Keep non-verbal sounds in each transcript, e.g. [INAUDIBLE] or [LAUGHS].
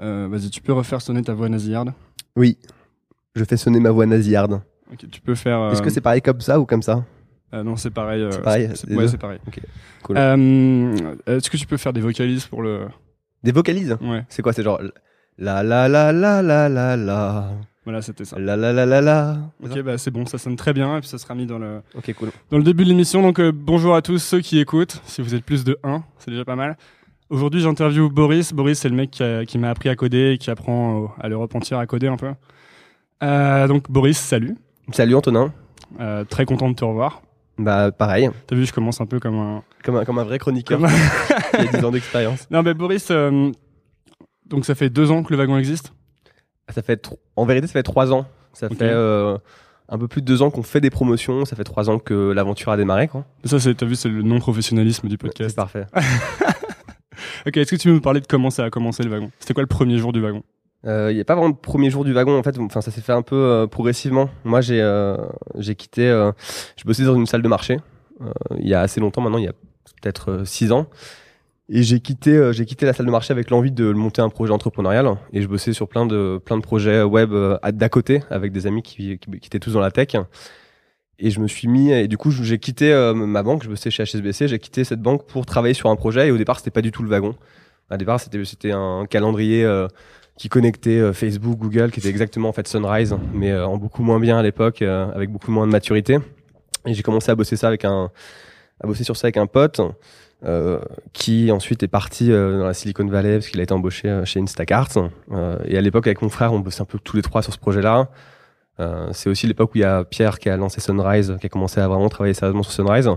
Euh, Vas-y, tu peux refaire sonner ta voix nasillarde Oui. Je fais sonner ma voix nasillarde. Ok, tu peux faire. euh, Est-ce que c'est pareil comme ça ou comme ça? Euh, non, c'est pareil. euh, C'est pareil, c'est- Ouais, pareil. Cool. Euh, Est-ce que tu peux faire des vocalises pour le. Des vocalises? Ouais, C'est quoi C'est genre la la la la la la la voilà, c'était ça. la la la la la. Ok, bah c'est bon, ça sonne très bien et puis ça sera mis dans le, Ok, cool. dans le début de l'émission. Donc euh, bonjour à tous ceux qui écoutent. Si vous êtes plus de 1, c'est déjà pas mal. Aujourd'hui, j'interviewe Boris. Boris, c'est le mec qui, m'a appris à coder et qui apprend euh, à l'Europe entière à coder un peu. Euh, donc Boris, salut. Salut Antonin. Euh, très content de te revoir. Bah pareil, T'as vu, je commence un peu comme un. comme un, comme un vrai chroniqueur comme qui [LAUGHS] a 10 ans d'expérience. non, mais Boris, euh, donc ça fait deux ans que le wagon existe? Ça fait en vérité ça fait 3 ans. Ça fait un peu plus de 2 ans qu'on fait des promotions. Ça fait 3 ans que l'aventure a démarré quoi. Ça, c'est, t'as vu, c'est le non-professionnalisme du C'est podcast. parfait. [LAUGHS] Ok, est-ce que tu veux nous parler de comment ça a commencé le wagon? C'était quoi le premier jour du wagon? Il n'y a pas vraiment de premier jour du wagon en fait. Enfin, ça s'est fait un peu euh, progressivement. Moi, j'ai euh, j'ai quitté. euh, je bossais dans une salle de marché euh, il y a assez longtemps maintenant. Il y a peut-être 6 ans. Et j'ai quitté, euh, j'ai quitté la salle de marché avec l'envie de monter un projet entrepreneurial. Et je bossais sur plein de plein de projets web euh, d'à côté avec des amis qui, qui étaient tous dans la tech. Et je me suis mis. Et du coup, j'ai quitté euh, ma banque. Je bossais chez HSBC. J'ai quitté cette banque pour travailler sur un projet. Et au départ, c'était pas du tout le wagon. Au départ, c'était un calendrier. euh, qui connectait euh, Facebook, Google, qui était exactement en fait Sunrise, mais en beaucoup moins bien à l'époque, avec beaucoup moins de maturité. Et j'ai commencé à bosser ça avec un, à bosser sur ça avec un pote, qui ensuite est parti dans la Silicon Valley parce qu'il a été embauché chez Instacart. Et à l'époque, avec mon frère, on bossait un peu tous les trois sur ce projet-là. Euh, c'est aussi l'époque où il y a Pierre qui a lancé Sunrise, qui a commencé à vraiment travailler sérieusement sur Sunrise.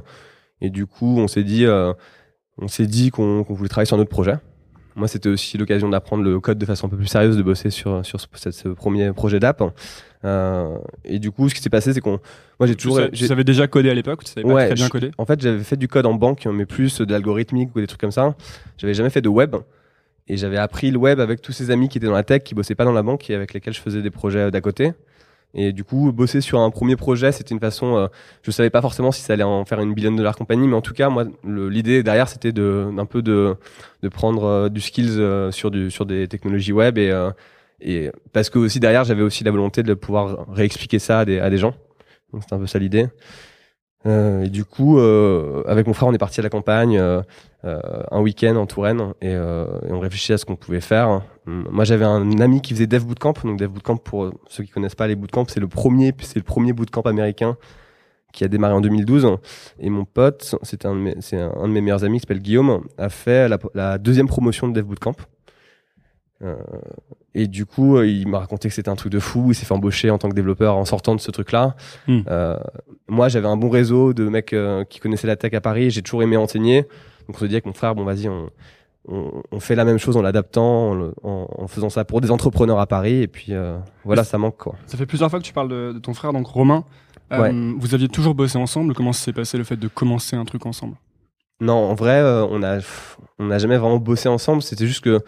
Et du coup, on s'est dit, euh, on s'est dit qu'on voulait travailler sur un autre projet. Moi, c'était aussi l'occasion d'apprendre le code de façon un peu plus sérieuse, de bosser sur sur ce, premier projet d'app. Euh, et du coup, ce qui s'est passé, c'est qu'on, moi, j'ai toujours, tu savais déjà coder à l'époque tu savais pas Ouais, très bien coder? en fait, j'avais fait du code en banque, mais plus de l'algorithmique ou des trucs comme ça. J'avais jamais fait de web. Et j'avais appris le web avec tous ces amis qui étaient dans la tech, qui bossaient pas dans la banque et avec lesquels je faisais des projets euh, d'à côté. Et du coup, bosser sur un premier projet, c'était une façon. euh, je savais pas forcément si ça allait en faire une billion de dollars compagnie, mais en tout cas, moi, l'idée derrière, c'était d'un peu de de prendre euh, du skills euh, sur du sur des technologies web et euh, et parce que aussi derrière, j'avais aussi la volonté de pouvoir réexpliquer ça à des à des gens. Donc c'était un peu ça l'idée. Euh, et du coup, euh, avec mon frère, on est parti à la campagne euh, euh, un week-end en Touraine et, euh, et on réfléchissait à ce qu'on pouvait faire. Moi, j'avais un ami qui faisait Dev Bootcamp. Donc, Dev Bootcamp, pour ceux qui connaissent pas les bootcamps, c'est le premier, c'est le premier bootcamp américain qui a démarré en 2012. Et mon pote, c'est un, de mes- un de mes meilleurs amis qui s'appelle Guillaume, a fait la, la deuxième promotion de Dev Bootcamp. Euh, et du coup, euh, il m'a raconté que c'était un truc de fou. Il s'est fait embaucher en tant que développeur en sortant de ce truc-là. Hmm. Euh, moi, j'avais un bon réseau de mecs euh, qui connaissaient la tech à Paris. J'ai toujours aimé enseigner. Donc, on se dit avec mon frère, bon, vas-y, on, on, on fait la même chose en l'adaptant, en, le- en, en faisant ça pour des entrepreneurs à Paris. Et puis, euh, voilà, ça manque, quoi. Ça fait plusieurs fois que tu parles de, de ton frère, donc Romain. Ouais. Vous aviez toujours bossé ensemble. Comment s'est passé le fait de commencer un truc ensemble? Non, en vrai, on a, on n'a jamais vraiment bossé ensemble. C'était juste que,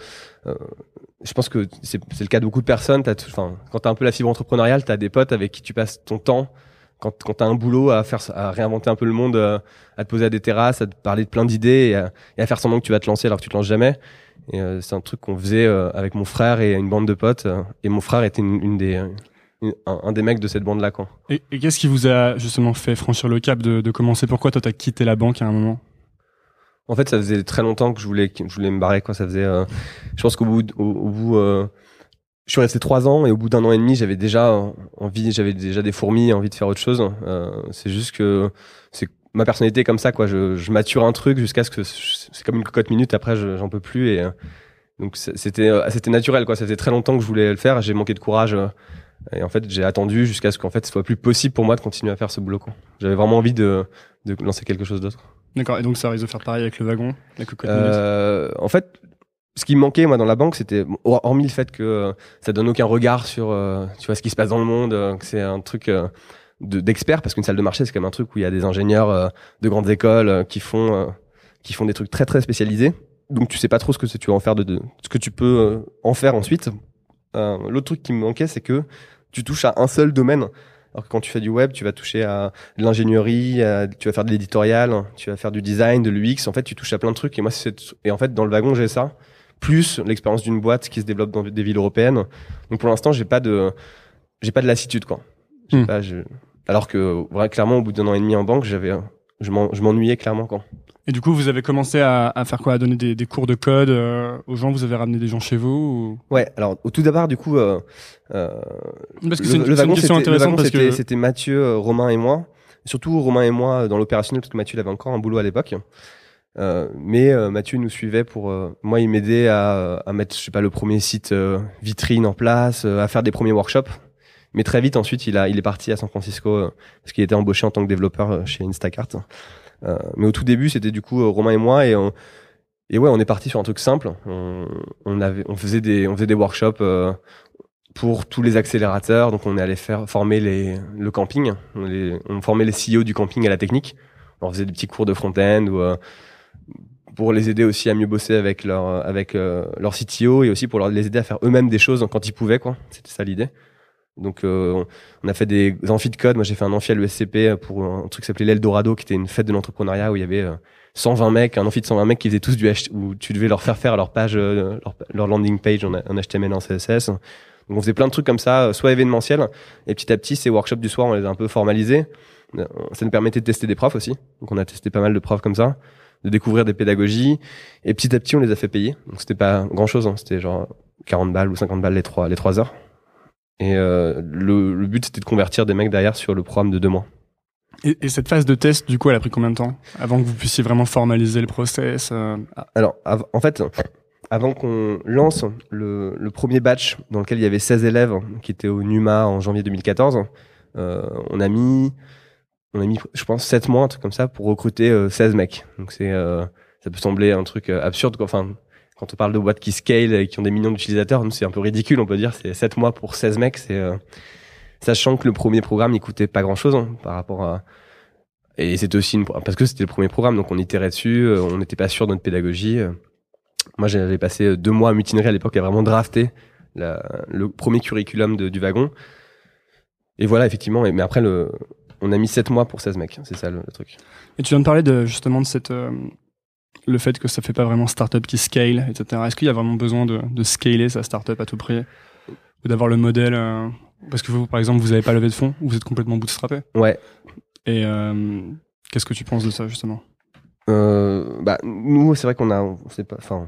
je pense que c'est le cas de beaucoup de personnes. Enfin, quand t'as un peu la fibre entrepreneuriale, t'as des potes avec qui tu passes ton temps. Quand, quand t'as un boulot à faire, à réinventer un peu le monde, euh, à te poser à des terrasses, à te parler de plein d'idées et, à- faire semblant que tu vas te lancer alors que tu te lances jamais. Euh, c'est un truc qu'on faisait euh, avec mon frère et une bande de potes. et mon frère était une, des, un, des mecs de cette bande-là. Et, et qu'est-ce qui vous a justement fait franchir le cap de, de commencer? Pourquoi toi t'as quitté la banque à un moment? En fait, ça faisait très longtemps que je voulais, que je voulais me barrer. Quoi. Ça faisait, euh, je pense qu'au bout, au, bout, euh, je suis resté trois ans et au bout d'un an et demi, j'avais déjà envie, j'avais déjà des fourmis, envie de faire autre chose. Euh, c'est juste que c'est ma personnalité comme ça, quoi. Je, je mature un truc jusqu'à ce que c'est comme une cocotte minute. Après, je- j'en peux plus et euh, donc c'était, euh, c'était naturel, quoi. Ça faisait très longtemps que je voulais le faire. J'ai manqué de courage. euh, et en fait, j'ai attendu jusqu'à ce qu'en fait, ce soit plus possible pour moi de continuer à faire ce boulot. J'avais vraiment envie de, de lancer quelque chose d'autre. D'accord. Et donc ça risque de faire pareil avec le wagon, Euh, en fait, ce qui me manquait moi dans la banque, c'était hormis le fait que ça donne aucun regard sur euh, tu vois ce qui se passe dans le monde, euh, que c'est un truc euh, de- d'expert parce qu'une salle de marché c'est quand même un truc où il y a des ingénieurs euh, de grandes écoles qui font qui font des trucs très très spécialisés. Donc tu sais pas trop ce que tu vas en faire de, de ce que tu peux en faire ensuite. L'autre truc qui me manquait, c'est que tu touches à un seul domaine. Alors que quand tu fais du web, tu vas toucher à de l'ingénierie, tu vas faire de l'éditorial, tu vas faire du design, de l'UX. En fait, tu touches à plein de trucs. Et moi, c'est et en fait dans le wagon, j'ai ça. plus l'expérience d'une boîte qui se développe dans des villes européennes. Donc pour l'instant, j'ai pas de, j'ai pas de lassitude quoi. Hmm. pas- je- Alors que ouais, clairement, au bout d'un an et demi en banque, j'avais, je m'en- je m'ennuyais clairement quoi. Et du coup, vous avez commencé à, à faire quoi? À donner des, des cours de code euh, aux gens? Vous avez ramené des gens chez vous Ouais. Alors au tout d'abord, du coup, euh, euh, ou... Parce que le, c'est une, le wagon, question c'était, que c'était Mathieu, euh, Romain et moi. Surtout Romain et moi euh, dans l'opérationnel parce que Mathieu il avait encore un boulot à l'époque. Euh, mais euh, Mathieu nous suivait pour euh, moi il m'aidait à, à mettre je sais pas le premier site euh, vitrine en place, euh, à faire des premiers workshops. Mais très vite ensuite il a il est parti à San Francisco euh, parce qu'il était embauché en tant que développeur chez Instacart. Euh, mais au tout début c'était du coup euh, Romain et moi et on, ouais on est parti sur un truc simple. On, faisait des on faisait des workshops euh, pour tous les accélérateurs. Donc, on est allé faire former le camping. On, formait les CEO du camping à la technique. On faisait des petits cours de front-end ou pour les aider aussi à mieux bosser avec leur avec euh, CTO et aussi pour les aider à faire eux-mêmes des choses quand ils pouvaient. C'était ça l'idée. Donc euh, on- a fait des amphis de code. Moi j'ai fait un amphi à l'ESCP pour un truc qui s'appelait l'Eldorado qui était une fête de l'entrepreneuriat où il y avait euh, 120 mecs, un amphi de 120 mecs qui faisaient tous du H où tu devais leur faire faire leur page euh, leur, landing page en, HTML en CSS. Donc on faisait plein de trucs comme ça, euh, soit événementiels et petit à petit ces workshops du soir on les a un peu formalisés. Euh, Ça nous permettait de tester des profs aussi. Donc on a testé pas mal de profs comme ça, de découvrir des pédagogies et petit à petit on les a fait payer. Donc c'était pas grand chose, c'était genre 40 balles ou 50 balles les trois les trois heures. Et euh, le, le but c'était de convertir des mecs derrière sur le programme de deux mois. et, et cette phase de test, du coup, elle a pris combien de temps? Avant que vous puissiez vraiment formaliser le process euh, Alors, en fait, avant qu'on lance le, le premier batch dans lequel il y avait 16 élèves qui étaient au NUMA en janvier 2014, euh, on a mis, on a mis, je pense, 7 mois, un truc comme ça, pour recruter euh, 16 mecs. Donc c'est, ça peut sembler un truc absurde, quoi. Enfin, quand on parle de boîtes qui scale et qui ont des millions d'utilisateurs, c'est un peu ridicule, on peut dire. C'est 7 mois pour 16 mecs, c'est, euh, sachant que le premier programme il coûtait pas grand chose par rapport à, et c'était aussi une, parce que c'était le premier programme, donc on itérait dessus, euh, on n'était pas sûr de notre pédagogie. euh. Moi, j'avais passé euh, deux mois à mutinerie à l'époque à vraiment drafter la- le premier curriculum du wagon. Et voilà, effectivement. Mais après, le, on a mis sept mois pour 16 mecs. C'est ça le, le truc. Et tu viens de parler de, justement de cette, euh, le fait que ça fait pas vraiment startup qui scale, etc. Est-ce qu'il y a vraiment besoin de, de scaler sa startup à tout prix ou d'avoir le modèle euh, Parce que vous, par exemple, vous n'avez pas levé de fonds, vous êtes complètement bootstrappé. Ouais. Et euh, qu'est-ce que tu penses de ça justement? Euh, bah, nous, c'est vrai qu'on a, on sait pas, enfin,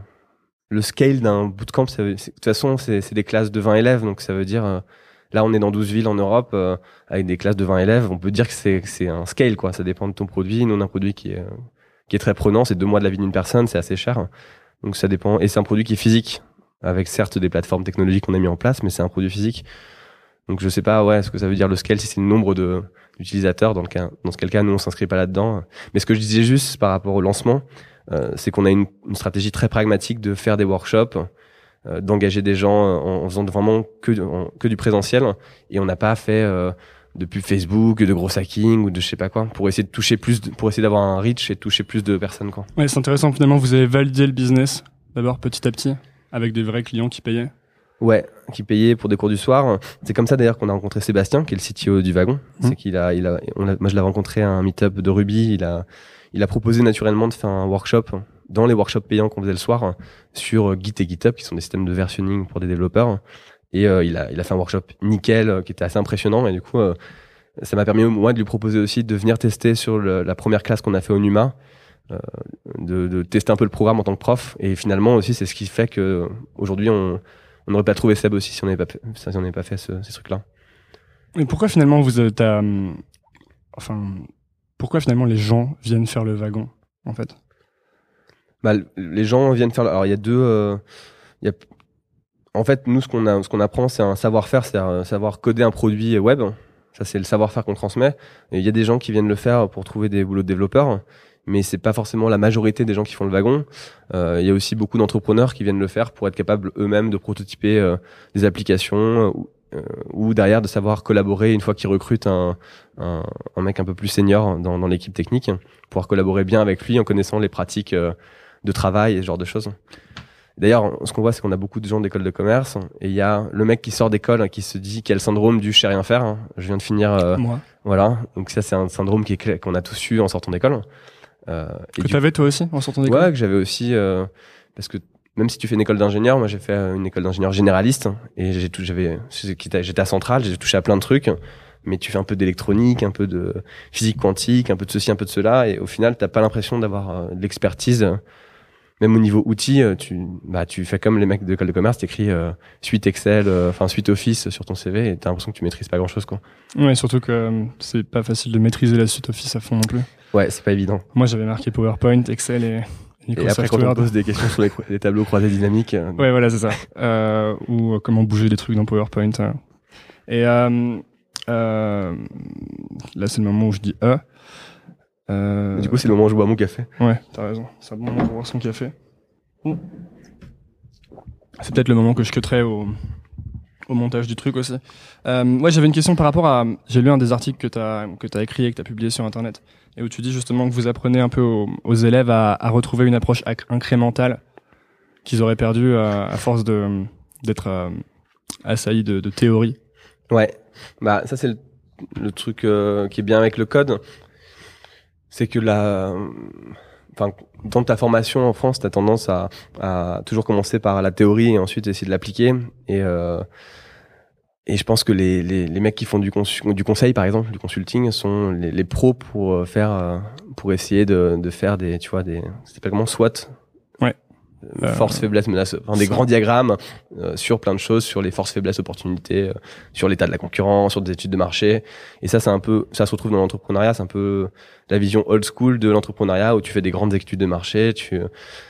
le scale d'un bootcamp, ça veut- de toute façon, c'est des classes de 20 élèves, donc ça veut dire, là, on est dans 12 villes en Europe, euh, avec des classes de 20 élèves, on peut dire que c'est un scale, quoi. Ça dépend de ton produit. Nous, on a un produit qui est, qui est très prenant, c'est deux mois de la vie d'une personne, c'est assez cher. Donc ça dépend, et c'est un produit qui est physique, avec certes des plateformes technologiques qu'on a mis en place, mais c'est un produit physique. Donc je sais pas, ouais, ce que ça veut dire le scale, si c'est le nombre d'utilisateurs, dans le cas, dans ce cas, nous, on s'inscrit pas là-dedans. Mais ce que je disais juste par rapport au lancement, euh, c'est qu'on a une, stratégie très pragmatique de faire des workshops, euh, d'engager des gens en, en faisant vraiment que, que du présentiel, et on n'a pas fait euh, de pub Facebook, de gros hacking ou de je sais pas quoi, pour essayer de toucher plus, de- pour essayer d'avoir un reach et de toucher plus de personnes quoi. Ouais, c'est intéressant. Finalement, vous avez validé le business d'abord petit à petit avec des vrais clients qui payaient. Ouais, qui payait pour des cours du soir. C'est comme ça d'ailleurs qu'on a rencontré Sébastien, qui est le CTO du wagon. Mhm. C'est qu'il a, il a, on a- moi je l'ai rencontré à un meet-up de Ruby. Il a, il a proposé naturellement de faire un workshop dans les workshops payants qu'on faisait le soir sur Git et GitHub, qui sont des systèmes de versionning pour des développeurs. Et euh, il a, il a fait un workshop nickel, euh, qui était assez impressionnant. Et du coup, euh, ça m'a permis moi de lui proposer aussi de venir tester sur le- la première classe qu'on a fait au Numa. euh, de, de tester un peu le programme en tant que prof et finalement aussi c'est ce qui fait que aujourd'hui on, n'aurait pas trouvé Seb aussi si on n'avait pas fait, si on pas fait ce- ces trucs-là. Et pourquoi finalement vous êtes à, enfin, pourquoi finalement les gens viennent faire le wagon en fait? Bah, les gens viennent faire. Alors il y a deux. euh, il y a... En fait, nous ce qu'on apprend, c'est un savoir-faire, c'est-à-dire euh, savoir coder un produit web. Ça c'est le savoir-faire qu'on transmet. Et il y a des gens qui viennent le faire pour trouver des boulots de développeurs. Mais c'est pas forcément la majorité des gens qui font le wagon. Euh, il y a aussi beaucoup d'entrepreneurs qui viennent le faire pour être capables eux-mêmes de prototyper euh, des applications ou, derrière de savoir collaborer une fois qu'ils recrutent un, mec un peu plus senior dans, dans l'équipe technique, pouvoir collaborer bien avec lui en connaissant les pratiques de travail et ce genre de choses. D'ailleurs, ce qu'on voit, c'est qu'on a beaucoup de gens d'école de commerce et il y a le mec qui sort d'école hein, qui se dit qu'il a le syndrome du je sais rien faire. hein. Je viens de finir, euh, Moi. voilà. Donc ça, c'est un syndrome qui est qu'on a tous eu en sortant d'école. Euh, et Que du t'avais toi aussi en sortant d'école? Ouais, que j'avais aussi euh, parce que même si tu fais une école d'ingénieur, moi j'ai fait une école d'ingénieur généraliste et j'ai tout, j'avais, j'étais à Centrale, j'ai touché à plein de trucs, mais tu fais un peu d'électronique, un peu de physique quantique, un peu de ceci, un peu de cela, et au final, t'as pas l'impression d'avoir euh, de l'expertise. Même au niveau outils, euh, tu, bah, tu fais comme les mecs de l'école de commerce, t'écris euh, suite Excel, enfin suite Office sur ton CV, et t'as l'impression que tu maîtrises pas grand chose, quoi. Ouais, surtout que c'est pas facile de maîtriser la suite Office à fond non plus. Ouais, c'est pas évident. Moi, j'avais marqué PowerPoint, Excel et et après, quand on pose des questions sur les, tableaux croisés dynamiques. Euh, ouais, voilà, c'est ça. Euh, ou euh, comment bouger des trucs dans PowerPoint. Hein. Et euh, euh, là, c'est le moment où je dis E. Euh, du coup, c'est le moment où je bois mon café. Ouais, t'as raison. C'est le moment pour boire son café. C'est peut-être le moment que je cutterai au, au montage du truc aussi. Euh, ouais, j'avais une question par rapport à. J'ai lu un des articles que tu as, que as écrit et que tu as publié sur Internet, et où tu dis justement que vous apprenez un peu aux, élèves à, à, retrouver une approche incrémentale qu'ils auraient perdu à, à force de d'être euh, assaillis de, de théorie. Ouais, bah ça c'est le, le, truc euh, qui est bien avec le code, c'est que la enfin, dans ta formation en France, tu as tendance à, à, toujours commencer par la théorie et ensuite essayer de l'appliquer. Et, euh, et je pense que les, les, les mecs qui font du, du conseil, par exemple, du consulting, sont les, pros pour euh, faire, euh, pour essayer de, de faire des, tu vois, des, c'est pas comment SWOT. Euh, force, faiblesse, menace, enfin, des grands diagrammes sur plein de choses, sur les forces, faiblesses, opportunités, sur l'état de la concurrence, sur des études de marché. Et ça, c'est un peu, ça se retrouve dans l'entrepreneuriat, c'est un peu la vision old school de l'entrepreneuriat où tu fais des grandes études de marché, tu,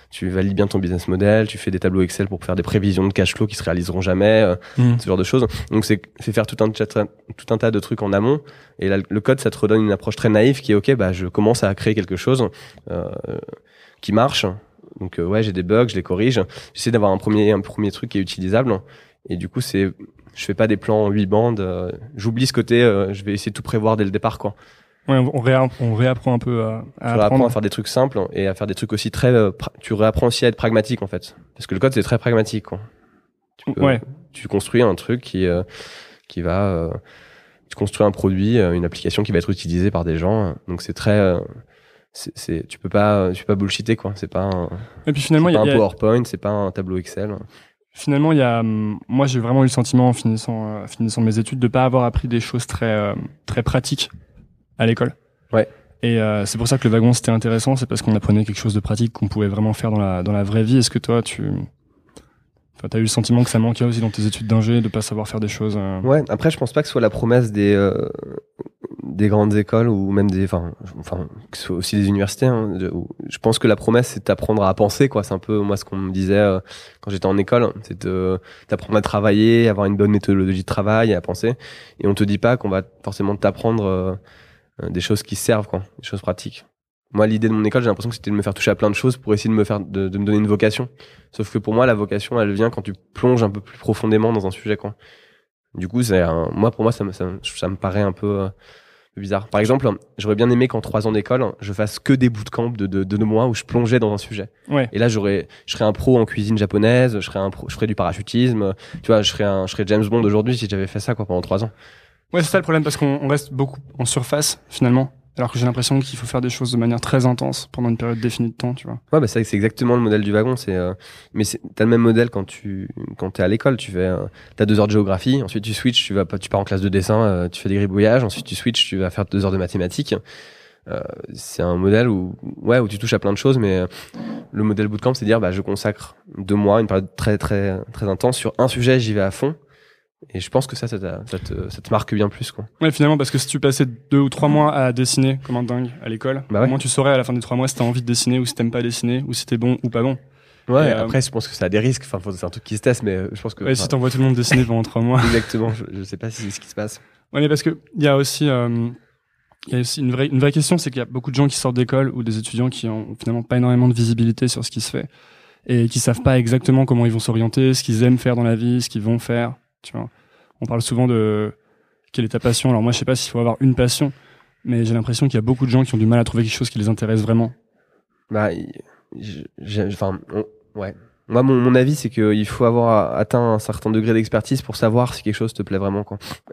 tu valides bien ton business model, tu fais des tableaux Excel pour faire des prévisions de cash flow qui se réaliseront jamais, euh, hmm. ce genre de choses. Donc c'est faire tout un, tout un tas de trucs en amont. Et là, le code, ça te redonne une approche très naïve qui est ok, bah je commence à créer quelque chose euh, qui marche. Donc euh, ouais, j'ai des bugs, je les corrige. J'essaie d'avoir un premier un premier truc qui est utilisable. Et du coup, c'est je fais pas des plans en 8 bandes. Euh, j'oublie ce côté. je vais essayer de tout prévoir dès le départ, quoi. Ouais, on, on, réapprend un peu à, à tu apprendre à faire des trucs simples et à faire des trucs aussi très. Euh, tu réapprends aussi à être pragmatique en fait, parce que le code c'est très pragmatique. Quoi. Tu, ouais. tu construis un truc qui euh, qui va. Euh, tu construis un produit, une application qui va être utilisée par des gens. Donc c'est très. C'est tu peux pas tu peux pas bullshiter quoi. C'est pas un. Et puis finalement il y a un PowerPoint, c'est pas un tableau Excel. Finalement, il y a, hum, moi, j'ai vraiment eu le sentiment en finissant, finissant mes études de pas avoir appris des choses très, très pratiques à l'école. Ouais. Et euh, c'est pour ça que le wagon c'était intéressant, c'est parce qu'on apprenait quelque chose de pratique qu'on pouvait vraiment faire dans la dans la vraie vie. Est-ce que toi tu Enfin, t'as eu le sentiment que ça manquait aussi dans tes études d'ingé de pas savoir faire des choses. Euh... Ouais. Après, je pense pas que ce soit la promesse des euh, des grandes écoles ou même des, enfin, enfin, que ce soit aussi des universités. Hein, je pense que la promesse c'est d'apprendre à penser, quoi. C'est un peu moi ce qu'on me disait euh, quand j'étais en école, c'est d'apprendre à travailler, avoir une bonne méthodologie de travail à penser. Et on te dit pas qu'on va forcément t'apprendre euh, euh, des choses qui servent, quoi, des choses pratiques. Moi, l'idée de mon école, j'ai l'impression que c'était de me faire toucher à plein de choses pour essayer de me faire, de, de, me donner une vocation. Sauf que pour moi, la vocation, elle vient quand tu plonges un peu plus profondément dans un sujet, quoi. Du coup, c'est moi, pour moi, ça me, ça, ça me paraît un peu, euh, bizarre. Par exemple, j'aurais bien aimé qu'en trois ans d'école, je fasse que des bootcamps de, de, de deux mois où je plongeais dans un sujet. Ouais. Et là, j'aurais, je serais un pro en cuisine japonaise, je serais un pro, je ferais du parachutisme. Tu vois, je serais un, je serais James Bond aujourd'hui si j'avais fait ça, quoi, pendant trois ans. Ouais, c'est ça le problème parce qu'on reste beaucoup en surface finalement. Alors que j'ai l'impression qu'il faut faire des choses de manière très intense pendant une période définie de temps, tu vois. Ouais, bah c'est exactement le modèle du wagon. C'est, euh, mais t'as le même modèle quand tu quand t'es à l'école. Tu fais, euh, t'as deux heures de géographie, ensuite tu switches, tu vas tu pars en classe de dessin, euh, tu fais des gribouillages, ensuite tu switches, tu vas faire deux heures de mathématiques. Euh, c'est un modèle où ouais où tu touches à plein de choses, mais le modèle bootcamp, c'est dire bah je consacre deux mois, une période très très très intense sur un sujet, j'y vais à fond et je pense que ça, ça, ça, te, ça te marque bien plus, quoi. Ouais, finalement, parce que si tu passais deux ou trois mois à dessiner comme un dingue à l'école, bah au moins tu saurais à la fin des trois mois si t'as envie de dessiner ou si t'aimes pas dessiner ou si t'es bon ou pas bon. Ouais, euh, après, je pense que ça a des risques. Enfin, c'est un truc qui se teste, mais je pense que. Ouais, si t'envoies tout le monde dessiner pendant trois mois. [LAUGHS] Exactement. Je, je, sais pas si c'est ce qui se passe. Ouais, mais parce que il y a aussi, euh, y a aussi une vraie, une vraie question, c'est qu'il y a beaucoup de gens qui sortent d'école ou des étudiants qui ont finalement pas énormément de visibilité sur ce qui se fait et qui savent pas exactement comment ils vont s'orienter, ce qu'ils aiment faire dans la vie, ce qu'ils vont faire. Tu vois on parle souvent de quelle est ta passion. Alors moi, je sais pas s'il faut avoir une passion, mais j'ai l'impression qu'il y a beaucoup de gens qui ont du mal à trouver quelque chose qui les intéresse vraiment. Bah, enfin, ouais. Moi, mon, avis, c'est qu'il faut avoir atteint un certain degré d'expertise pour savoir si quelque chose te plaît vraiment.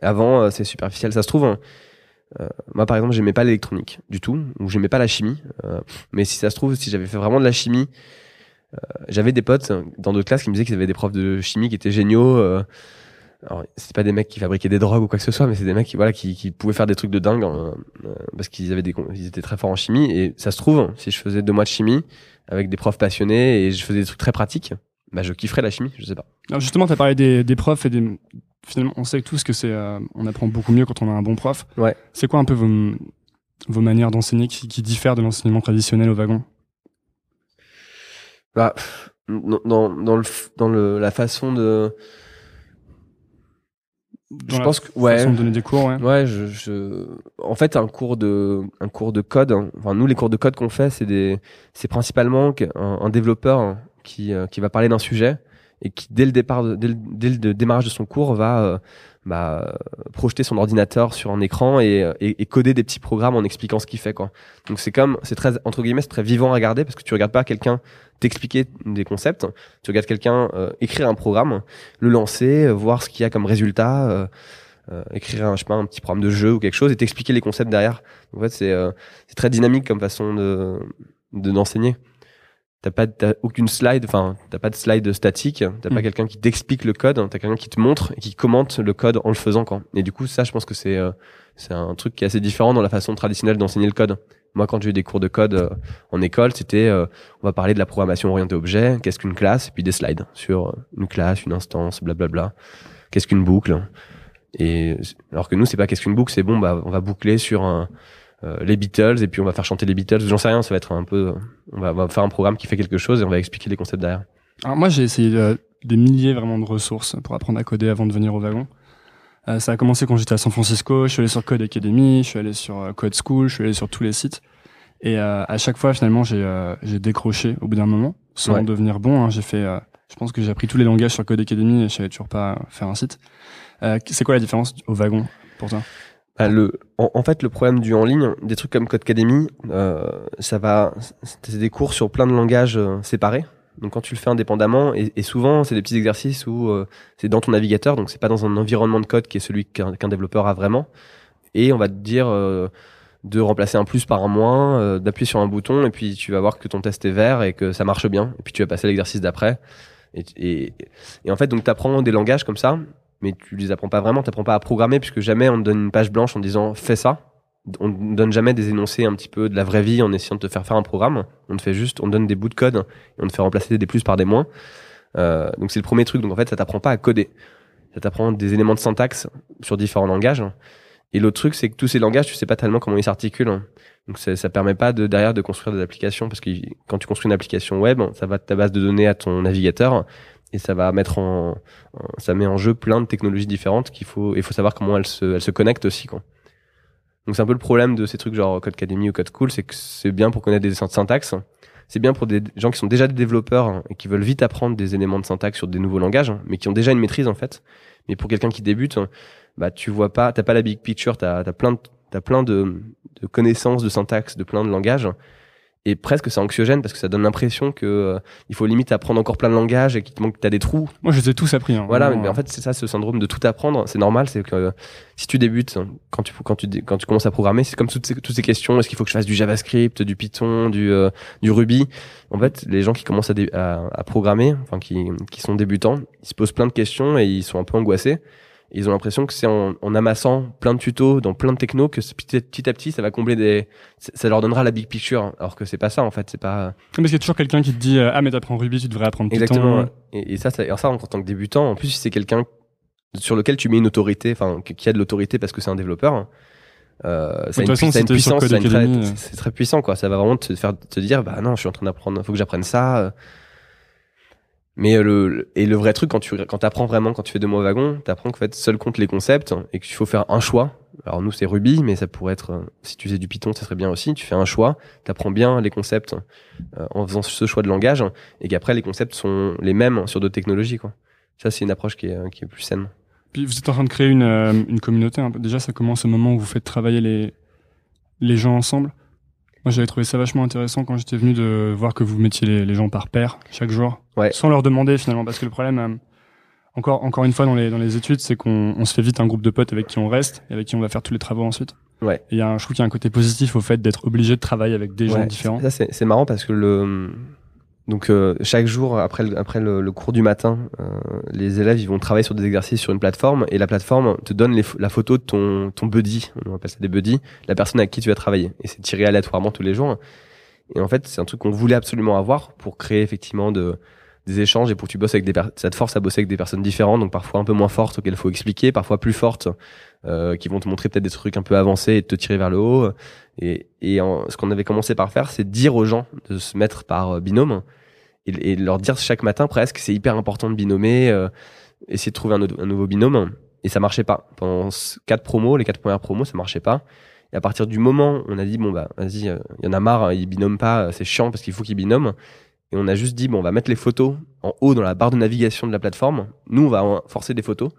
Avant, euh, c'est superficiel. Ça se trouve, hein, euh, moi, par exemple, j'aimais pas l'électronique du tout, ou j'aimais pas la chimie. Euh, mais si ça se trouve, si j'avais fait vraiment de la chimie, j'avais des potes dans d'autres classes qui me disaient qu'ils avaient des profs de chimie qui étaient géniaux. Alors, c'est pas des mecs qui fabriquaient des drogues ou quoi que ce soit, mais c'est des mecs qui, voilà, qui, qui pouvaient faire des trucs de dingue euh, parce qu'ils avaient des, ils étaient très forts en chimie. Et ça se trouve, si je faisais deux mois de chimie avec des profs passionnés et je faisais des trucs très pratiques, bah, je kifferais la chimie, je sais pas. Alors justement, tu as parlé des, des profs et des, finalement, on sait tous que c'est, euh, on apprend beaucoup mieux quand on a un bon prof. Ouais. C'est quoi un peu vos, vos manières d'enseigner qui, qui diffèrent de l'enseignement traditionnel au wagon? Bah, dans, dans, dans, le, dans le, la façon de, je pense que ouais. façon de donner des cours ouais. Ouais je, je... en fait un cours de un cours de code enfin nous les cours de code qu'on fait c'est des c'est principalement un, un développeur qui euh, qui va parler d'un sujet et qui dès le départ dès, le, dès le démarrage de son cours va euh, bah, projeter son ordinateur sur un écran et, et, et, coder des petits programmes en expliquant ce qu'il fait quoi. Donc c'est comme c'est très entre guillemets très vivant à regarder parce que tu regardes pas quelqu'un t'expliquer des concepts, tu regardes quelqu'un euh, écrire un programme, le lancer, euh, voir ce qu'il y a comme résultat, euh, euh, écrire un je sais pas un petit programme de jeu ou quelque chose et t'expliquer les concepts derrière. En fait c'est c'est très dynamique comme façon de de d'enseigner t'as pas t'as aucune slide enfin t'as pas de slide statique t'as pas mm. quelqu'un qui t'explique le code t'as quelqu'un qui te montre et qui commente le code en le faisant quoi. Et du coup ça je pense que c'est euh, c'est un truc qui est assez différent dans la façon traditionnelle d'enseigner le code. Moi quand j'ai eu des cours de code euh, en école c'était euh, on va parler de la programmation orientée objet qu'est-ce qu'une classe et puis des slides sur une classe une instance blablabla. Qu'est-ce qu'une boucle? Et alors que nous c'est pas qu'est-ce qu'une boucle c'est bon bah on va boucler sur un euh, les Beatles et puis on va faire chanter les Beatles. J'en sais rien, ça va être un peu. On va, faire un programme qui fait quelque chose et on va expliquer les concepts derrière. Alors moi j'ai essayé euh, des milliers vraiment de ressources pour apprendre à coder avant de venir au wagon. Euh, ça a commencé quand j'étais à San Francisco. Je suis allé sur Code Academy, je suis allé sur Code School, je suis allé sur tous les sites. Et à chaque fois finalement j'ai j'ai décroché au bout d'un moment sans devenir bon. Hein. j'ai fait. je pense que j'ai appris tous les langages sur Code Academy et je savais toujours pas faire un site. c'est quoi la différence au wagon pour toi? Bah, en, fait, le problème du en ligne, des trucs comme Codecademy, euh, ça va, c'est des cours sur plein de langages euh, séparés. Donc quand tu le fais indépendamment, et, souvent c'est des petits exercices où euh, c'est dans ton navigateur, donc c'est pas dans un environnement de code qui est celui qu'un développeur a vraiment. Et on va te dire euh, de remplacer un plus par un moins, d'appuyer sur un bouton, et puis tu vas voir que ton test est vert et que ça marche bien. Et puis tu vas passer à l'exercice d'après. Et, en fait, donc tu apprends des langages comme ça, mais tu les apprends pas vraiment, tu apprends pas à programmer puisque jamais on te donne une page blanche en disant fais ça. On ne donne jamais des énoncés un petit peu de la vraie vie en essayant de te faire faire un programme. On te fait juste, on te donne des bouts de code et on te fait remplacer des plus par des moins. Euh, donc c'est le premier truc. Donc en fait, ça t'apprend pas à coder. Ça t'apprend des éléments de syntaxe sur différents langages. Et l'autre truc, c'est que tous ces langages, tu sais pas tellement comment ils s'articulent. Donc ça, ça permet pas de derrière de construire des applications parce que quand tu construis une application web, ça va de ta base de données à ton navigateur et ça va mettre en, ça met en jeu plein de technologies différentes qu'il faut il faut savoir comment elles se elles se connectent aussi quoi. Donc c'est un peu le problème de ces trucs genre Code Academy ou Code Cool, c'est que c'est bien pour connaître des syntaxes, c'est bien pour des gens qui sont déjà des développeurs et qui veulent vite apprendre des éléments de syntaxe sur des nouveaux langages, mais qui ont déjà une maîtrise en fait. Mais pour quelqu'un qui débute, bah tu vois pas, t'as pas la big picture, t'as as plein de, t'as plein de, de connaissances de syntaxe, de plein de langages, et presque c'est anxiogène parce que ça donne l'impression que euh, il faut limite apprendre encore plein de langages et qu'il te manque t'as des trous. Moi je les ai tous appris hein, voilà mais, en fait c'est ça ce syndrome de tout apprendre. C'est normal c'est que euh, si tu débutes quand tu quand tu quand tu commences à programmer c'est comme toutes ces, toutes ces questions. Est-ce qu'il faut que je fasse du JavaScript du Python du euh, du Ruby? En fait les gens qui commencent à, à, à programmer enfin qui qui sont débutants ils se posent plein de questions et ils sont un peu angoissés ils ont l'impression que c'est en, en, amassant plein de tutos dans plein de technos que petit, à petit ça va combler des ça leur donnera la big picture alors que c'est pas ça en fait c'est pas mais qu'il y a toujours quelqu'un qui te dit ah mais t'apprends Ruby tu devrais apprendre Python. Exactement et, et, ça, ça ça en tant que débutant en plus si c'est quelqu'un sur lequel tu mets une autorité enfin qui a de l'autorité parce que c'est un développeur euh, c'est une, une, puissance c'est très, puissant quoi. Ça va vraiment te faire te dire bah non je suis en train d'apprendre faut que j'apprenne ça mais euh, le et le vrai truc quand tu quand apprends vraiment quand tu fais deux mois wagon, t'apprends qu'en fait seul compte les concepts et qu'il faut faire un choix. Alors nous c'est Ruby, mais ça pourrait être euh, si tu faisais du Python, ça serait bien aussi. Tu fais un choix, t'apprends bien les concepts euh, en faisant ce choix de langage et qu'après les concepts sont les mêmes sur d'autres technologies quoi. Ça c'est une approche qui est qui est plus saine. Vous êtes en train de créer une une communauté. Déjà ça commence au moment où vous faites travailler les les gens ensemble. Moi, j'avais trouvé ça vachement intéressant quand j'étais venu de voir que vous mettiez les, les gens par paire chaque jour, ouais. sans leur demander finalement, parce que le problème, euh, encore encore une fois dans les dans les études, c'est qu'on on se fait vite un groupe de potes avec qui on reste et avec qui on va faire tous les travaux ensuite. Ouais. Et y a un, je trouve qu'il y a un côté positif au fait d'être obligé de travailler avec des gens différents. Ça c'est c'est marrant parce que le Donc euh, chaque jour après le, après le, le cours du matin, euh, les élèves ils vont travailler sur des exercices sur une plateforme et la plateforme te donne les la photo de ton ton buddy, on appelle ça des buddies, la personne avec qui tu vas travailler et c'est tiré aléatoirement tous les jours. Et en fait c'est un truc qu'on voulait absolument avoir pour créer effectivement de des échanges et pour que tu bosses avec des ça te force à bosser avec des personnes différentes donc parfois un peu moins fortes auxquelles il faut expliquer, parfois plus fortes euh, qui vont te montrer peut-être des trucs un peu avancés et te tirer vers le haut. Et, ce qu'on avait commencé par faire, c'est dire aux gens de se mettre par euh, binôme et, leur dire chaque matin presque c'est hyper important de binomer, euh, essayer de trouver un, nouveau binôme. Et ça marchait pas. Pendant quatre promos, les quatre premières promos, ça marchait pas. Et à partir du moment où on a dit bon bah vas-y, euh, il y en a marre, hein, ils binôment pas, euh, c'est chiant parce qu'il faut qu'ils binôment. Et on a juste dit bon on va mettre les photos en haut dans la barre de navigation de la plateforme. Nous on va forcer des photos.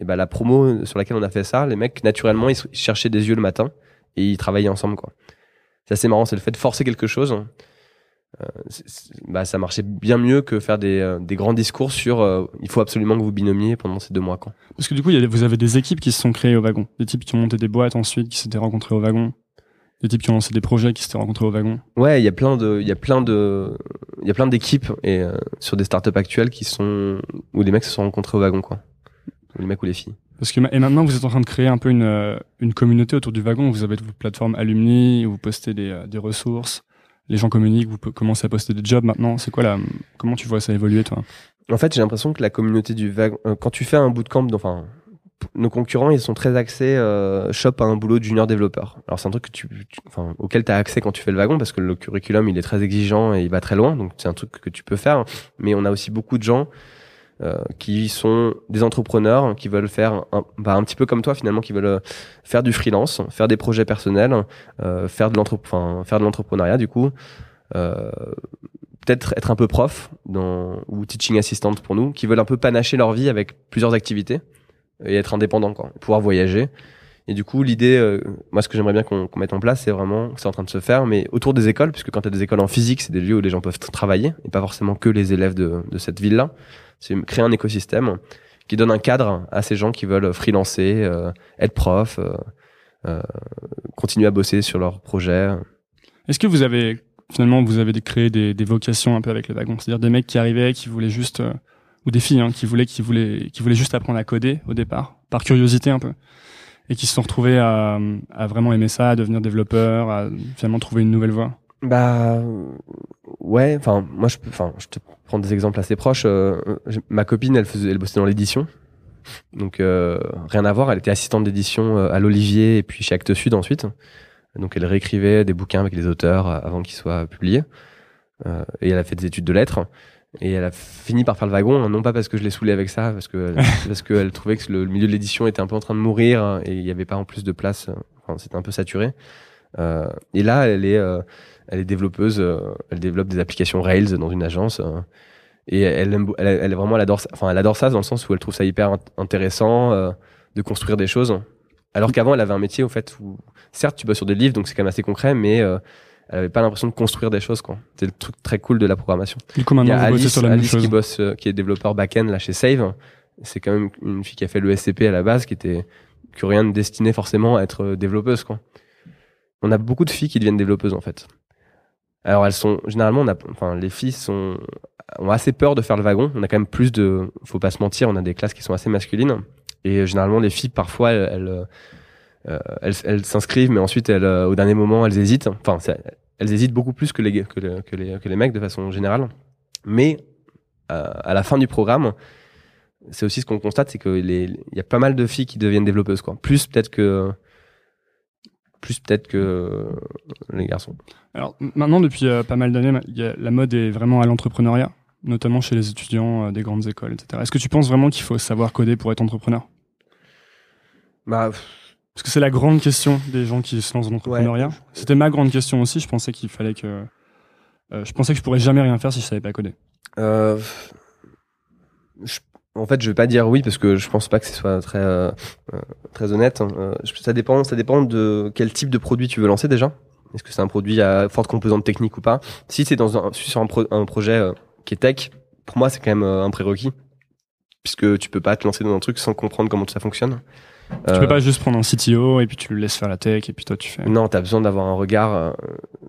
Et ben la promo sur laquelle on a fait ça, les mecs naturellement ils cherchaient des yeux le matin et ils travaillaient ensemble quoi. C'est assez marrant, c'est le fait de forcer quelque chose. Euh, c'est- c'est- bah, ça marchait bien mieux que faire des, euh, des grands discours sur euh, il faut absolument que vous binomiez pendant ces deux mois quoi. Parce que du coup, il y a- vous avez des équipes qui se sont créées au wagon. Des types qui ont monté des boîtes ensuite, qui s'étaient rencontrés au wagon. Des types qui ont lancé des projets, qui s'étaient rencontrés au wagon. Ouais, il y a plein de, il y a plein de, il y a plein d'équipes et euh, sur des startups actuelles qui sont où les mecs se sont rencontrés au wagon quoi. Les mecs ou les filles. Parce que et maintenant, vous êtes en train de créer un peu une, euh, une communauté autour du wagon. Vous avez votre plateforme alumni, où vous postez des, euh, des ressources. Les gens communiquent, vous commencez à poster des jobs maintenant. C'est quoi la, comment tu vois ça évoluer, toi? En fait, j'ai l'impression que la communauté du wagon, euh, quand tu fais un bootcamp, enfin, nos concurrents, ils sont très axés euh, shop à un boulot junior développeur. Alors c'est un truc que tu, tu- enfin, auquel tu as accès quand tu fais le wagon parce que le curriculum il est très exigeant et il va très loin, donc c'est un truc que tu peux faire. Mais on a aussi beaucoup de gens qui sont des entrepreneurs qui veulent faire un, bah, un petit peu comme toi finalement, qui veulent euh, faire du freelance, faire des projets personnels, euh, faire de faire de l'entrepreneuriat du coup. Euh, peut-être être un peu prof dans, ou teaching assistant pour nous, qui veulent un peu panacher leur vie avec plusieurs activités et être indépendant, quoi, pouvoir voyager. Et du coup, l'idée, euh, moi, ce que j'aimerais bien qu'on qu'on mette en place, c'est vraiment, c'est en train de se faire, mais autour des écoles, puisque quand tu as des écoles en physique, c'est des lieux où les gens peuvent tra- travailler, et pas forcément que les élèves de, de cette ville-là. C'est créer un écosystème qui donne un cadre à ces gens qui veulent freelancer, euh, être prof, euh, euh, continuer à bosser sur leurs projets. Est-ce que vous avez, finalement, vous avez créé des, des vocations un peu avec le wagon? C'est-à-dire des mecs qui arrivaient, qui voulaient juste, euh, ou des filles, hein, qui voulaient, qui voulaient, qui voulaient juste apprendre à coder au départ, par curiosité un peu. Et qui se sont retrouvés à, à vraiment aimer ça, à devenir développeurs, à finalement trouver une nouvelle voie? Bah ouais, enfin moi je peux, enfin je te prends des exemples assez proches. euh, ma copine, elle faisait, elle bossait dans l'édition, donc euh, rien à voir. Elle était assistante d'édition euh, à l'Olivier et puis chez Actes Sud ensuite. Donc elle réécrivait des bouquins avec les auteurs avant qu'ils soient publiés. Euh, et elle a fait des études de lettres. Et elle a fini par faire le wagon, hein, non pas parce que je l'ai saoulée avec ça, parce que [LAUGHS] parce qu'elle trouvait que le, milieu de l'édition était un peu en train de mourir hein, et il n'y avait pas en plus de place. Enfin, c'était un peu saturé. Euh, et là, elle est elle est développeuse, euh, elle développe des applications Rails dans une agence. euh, et elle, aime, elle, elle vraiment, elle adore, ça- enfin, elle adore ça dans le sens où elle trouve ça hyper int- intéressant euh, de construire des choses. Alors qu'avant, elle avait un métier au fait où, certes, tu bosses sur des livres, donc c'est quand même assez concret, mais euh, elle avait pas l'impression de construire des choses, quoi. C'est le truc très cool de la programmation. Du coup, Il y a Alice, sur la même Alice chose. qui bosse, euh, qui est développeur back-end là chez Save. C'est quand même une fille qui a fait le SCP à la base, qui était que rien de destiné forcément à être développeuse, quoi. On a beaucoup de filles qui deviennent développeuses en fait. Alors elles sont généralement, on a, enfin les filles sont ont assez peur de faire le wagon. On a quand même plus de, faut pas se mentir, on a des classes qui sont assez masculines et euh, généralement les filles parfois elles elles, euh, elles s'inscrivent mais ensuite elles, euh, au dernier moment elles hésitent. Enfin elles hésitent beaucoup plus que les que, le- que les que les mecs de façon générale. Mais euh, à la fin du programme, c'est aussi ce qu'on constate, c'est que il y a pas mal de filles qui deviennent développeuses quoi. Plus peut-être que plus peut-être que les garçons. Alors maintenant, depuis euh, pas mal d'années, la mode est vraiment à l'entrepreneuriat, notamment chez les étudiants euh, des grandes écoles, etc. Est-ce que tu penses vraiment qu'il faut savoir coder pour être entrepreneur? Bah, Parce que c'est la grande question des gens qui se lancent dans l'entrepreneuriat. C'était ma grande question aussi. Je pensais qu'il fallait que, euh, je pensais que je pourrais jamais rien faire si je savais pas coder. je- en fait, je vais pas dire oui parce que je pense pas que ce soit très euh, euh, très honnête. hein. Euh, ça dépend, ça dépend de quel type de produit tu veux lancer déjà. Est-ce que c'est un produit à forte composante technique ou pas? Si c'est dans un, sur un, pro- un projet euh, qui est tech, pour moi, c'est quand même euh, un prérequis puisque tu peux pas te lancer dans un truc sans comprendre comment ça fonctionne. Tu peux pas juste prendre un CTO et puis tu le laisses faire la tech et puis toi tu fais. Non, tu as besoin d'avoir un regard.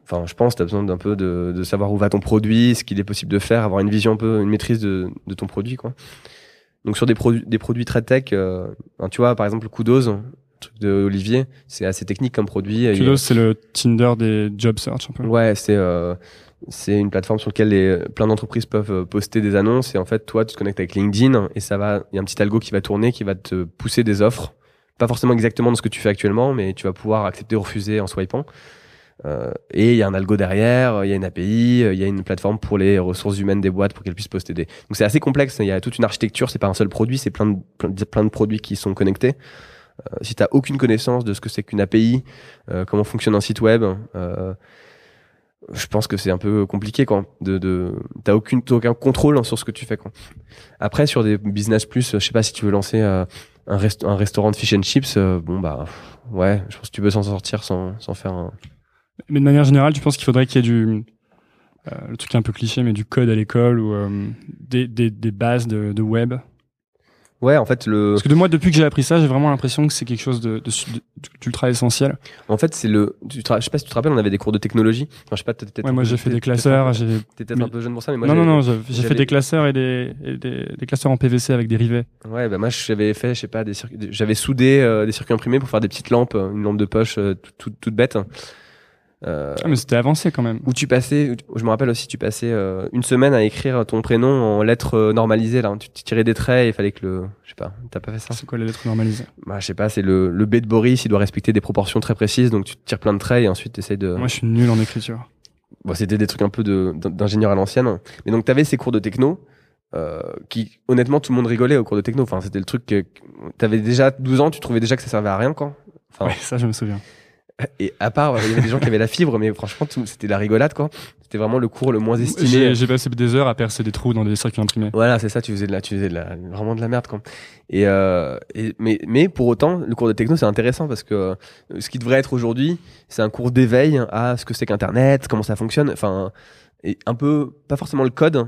Enfin, je pense, tu as besoin d'un peu de, de savoir où va ton produit, ce qu'il est possible de faire, avoir une vision un peu, une maîtrise de, de ton produit, quoi. Donc sur des produits, des produits très tech, euh, hein, tu vois, par exemple, Kudos, truc de Olivier, c'est assez technique comme produit. Kudos, c'est le Tinder des job search un peu. Ouais, c'est euh, c'est une plateforme sur laquelle les, plein d'entreprises peuvent euh, poster des annonces et en fait, toi, tu te connectes avec LinkedIn et ça va, il y a un petit algo qui va tourner, qui va te pousser des offres, pas forcément exactement de ce que tu fais actuellement, mais tu vas pouvoir accepter ou refuser en swipant. Euh, et il y a un algo derrière, il y a une API, il y a une plateforme pour les ressources humaines des boîtes pour qu'elles puissent poster des. Donc c'est assez complexe. Il y a toute une architecture. C'est pas un seul produit, c'est plein de, plein de produits qui sont connectés. Euh, si t'as aucune connaissance de ce que c'est qu'une API, euh, comment fonctionne un site web, euh, je pense que c'est un peu compliqué quoi. De, de t'as aucune t'as aucun contrôle sur ce que tu fais quoi. Après sur des business plus, je sais pas si tu veux lancer euh, un, un restaurant de fish and chips, bon bah ouais, je pense que tu peux s'en sortir sans, sans faire un. Mais de manière générale, tu penses qu'il faudrait qu'il y ait du. euh, le truc un peu cliché, mais du code à l'école ou euh, des, des, des bases de, de web? Ouais, en fait le, Parce que de moi, depuis que j'ai appris ça, j'ai vraiment l'impression que c'est quelque chose de, d'ultra essentiel. en fait c'est le, tu te je sais pas si tu te rappelles, on avait des cours de technologie. Enfin, je sais pas, peut-être. Ouais, moi, j'ai fait des classeurs. J'ai... T'es peut-être un peu jeune pour ça, mais moi non, non, non, j'ai, fait des classeurs et des, et des, des classeurs en PVC avec des rivets. Ouais, bah moi j'avais fait, je sais pas, des circuits, j'avais soudé euh, des circuits imprimés pour faire des petites lampes, une lampe de poche toute toute bête. Euh, Ah, mais c'était avancé quand même. où tu passais, je me rappelle aussi, tu passais euh, une semaine à écrire ton prénom en lettres euh, normalisées là. Tu, tirais des traits et il fallait que le, je sais pas, t'as pas fait ça? C'est quoi les lettres normalisées? Bah je sais pas, c'est le le B de Boris, il doit respecter des proportions très précises, donc tu tires plein de traits et ensuite t'essayes de. Moi, je suis nul en écriture. Bon, c'était des trucs un peu d'ingénieur à l'ancienne. Mais donc t'avais ces cours de techno. Euh, qui honnêtement tout le monde rigolait au cours de techno enfin c'était le truc que t'avais déjà 12 ans tu trouvais déjà que ça servait à rien quoi enfin Ouais, ça, je me souviens. Et à part il y avait des gens qui avaient la fibre mais franchement c'était la rigolade quoi c'était vraiment le cours le moins estimé J'ai, passé des heures à percer des trous dans des circuits imprimés. Voilà, c'est ça, tu faisais de la, tu faisais de la, vraiment de la merde, quoi. Et, euh, et mais, mais pour autant, le cours de techno, c'est intéressant parce que euh, ce qui devrait être aujourd'hui, c'est un cours d'éveil à ce que c'est qu'Internet, comment ça fonctionne, enfin, et un peu, pas forcément le code.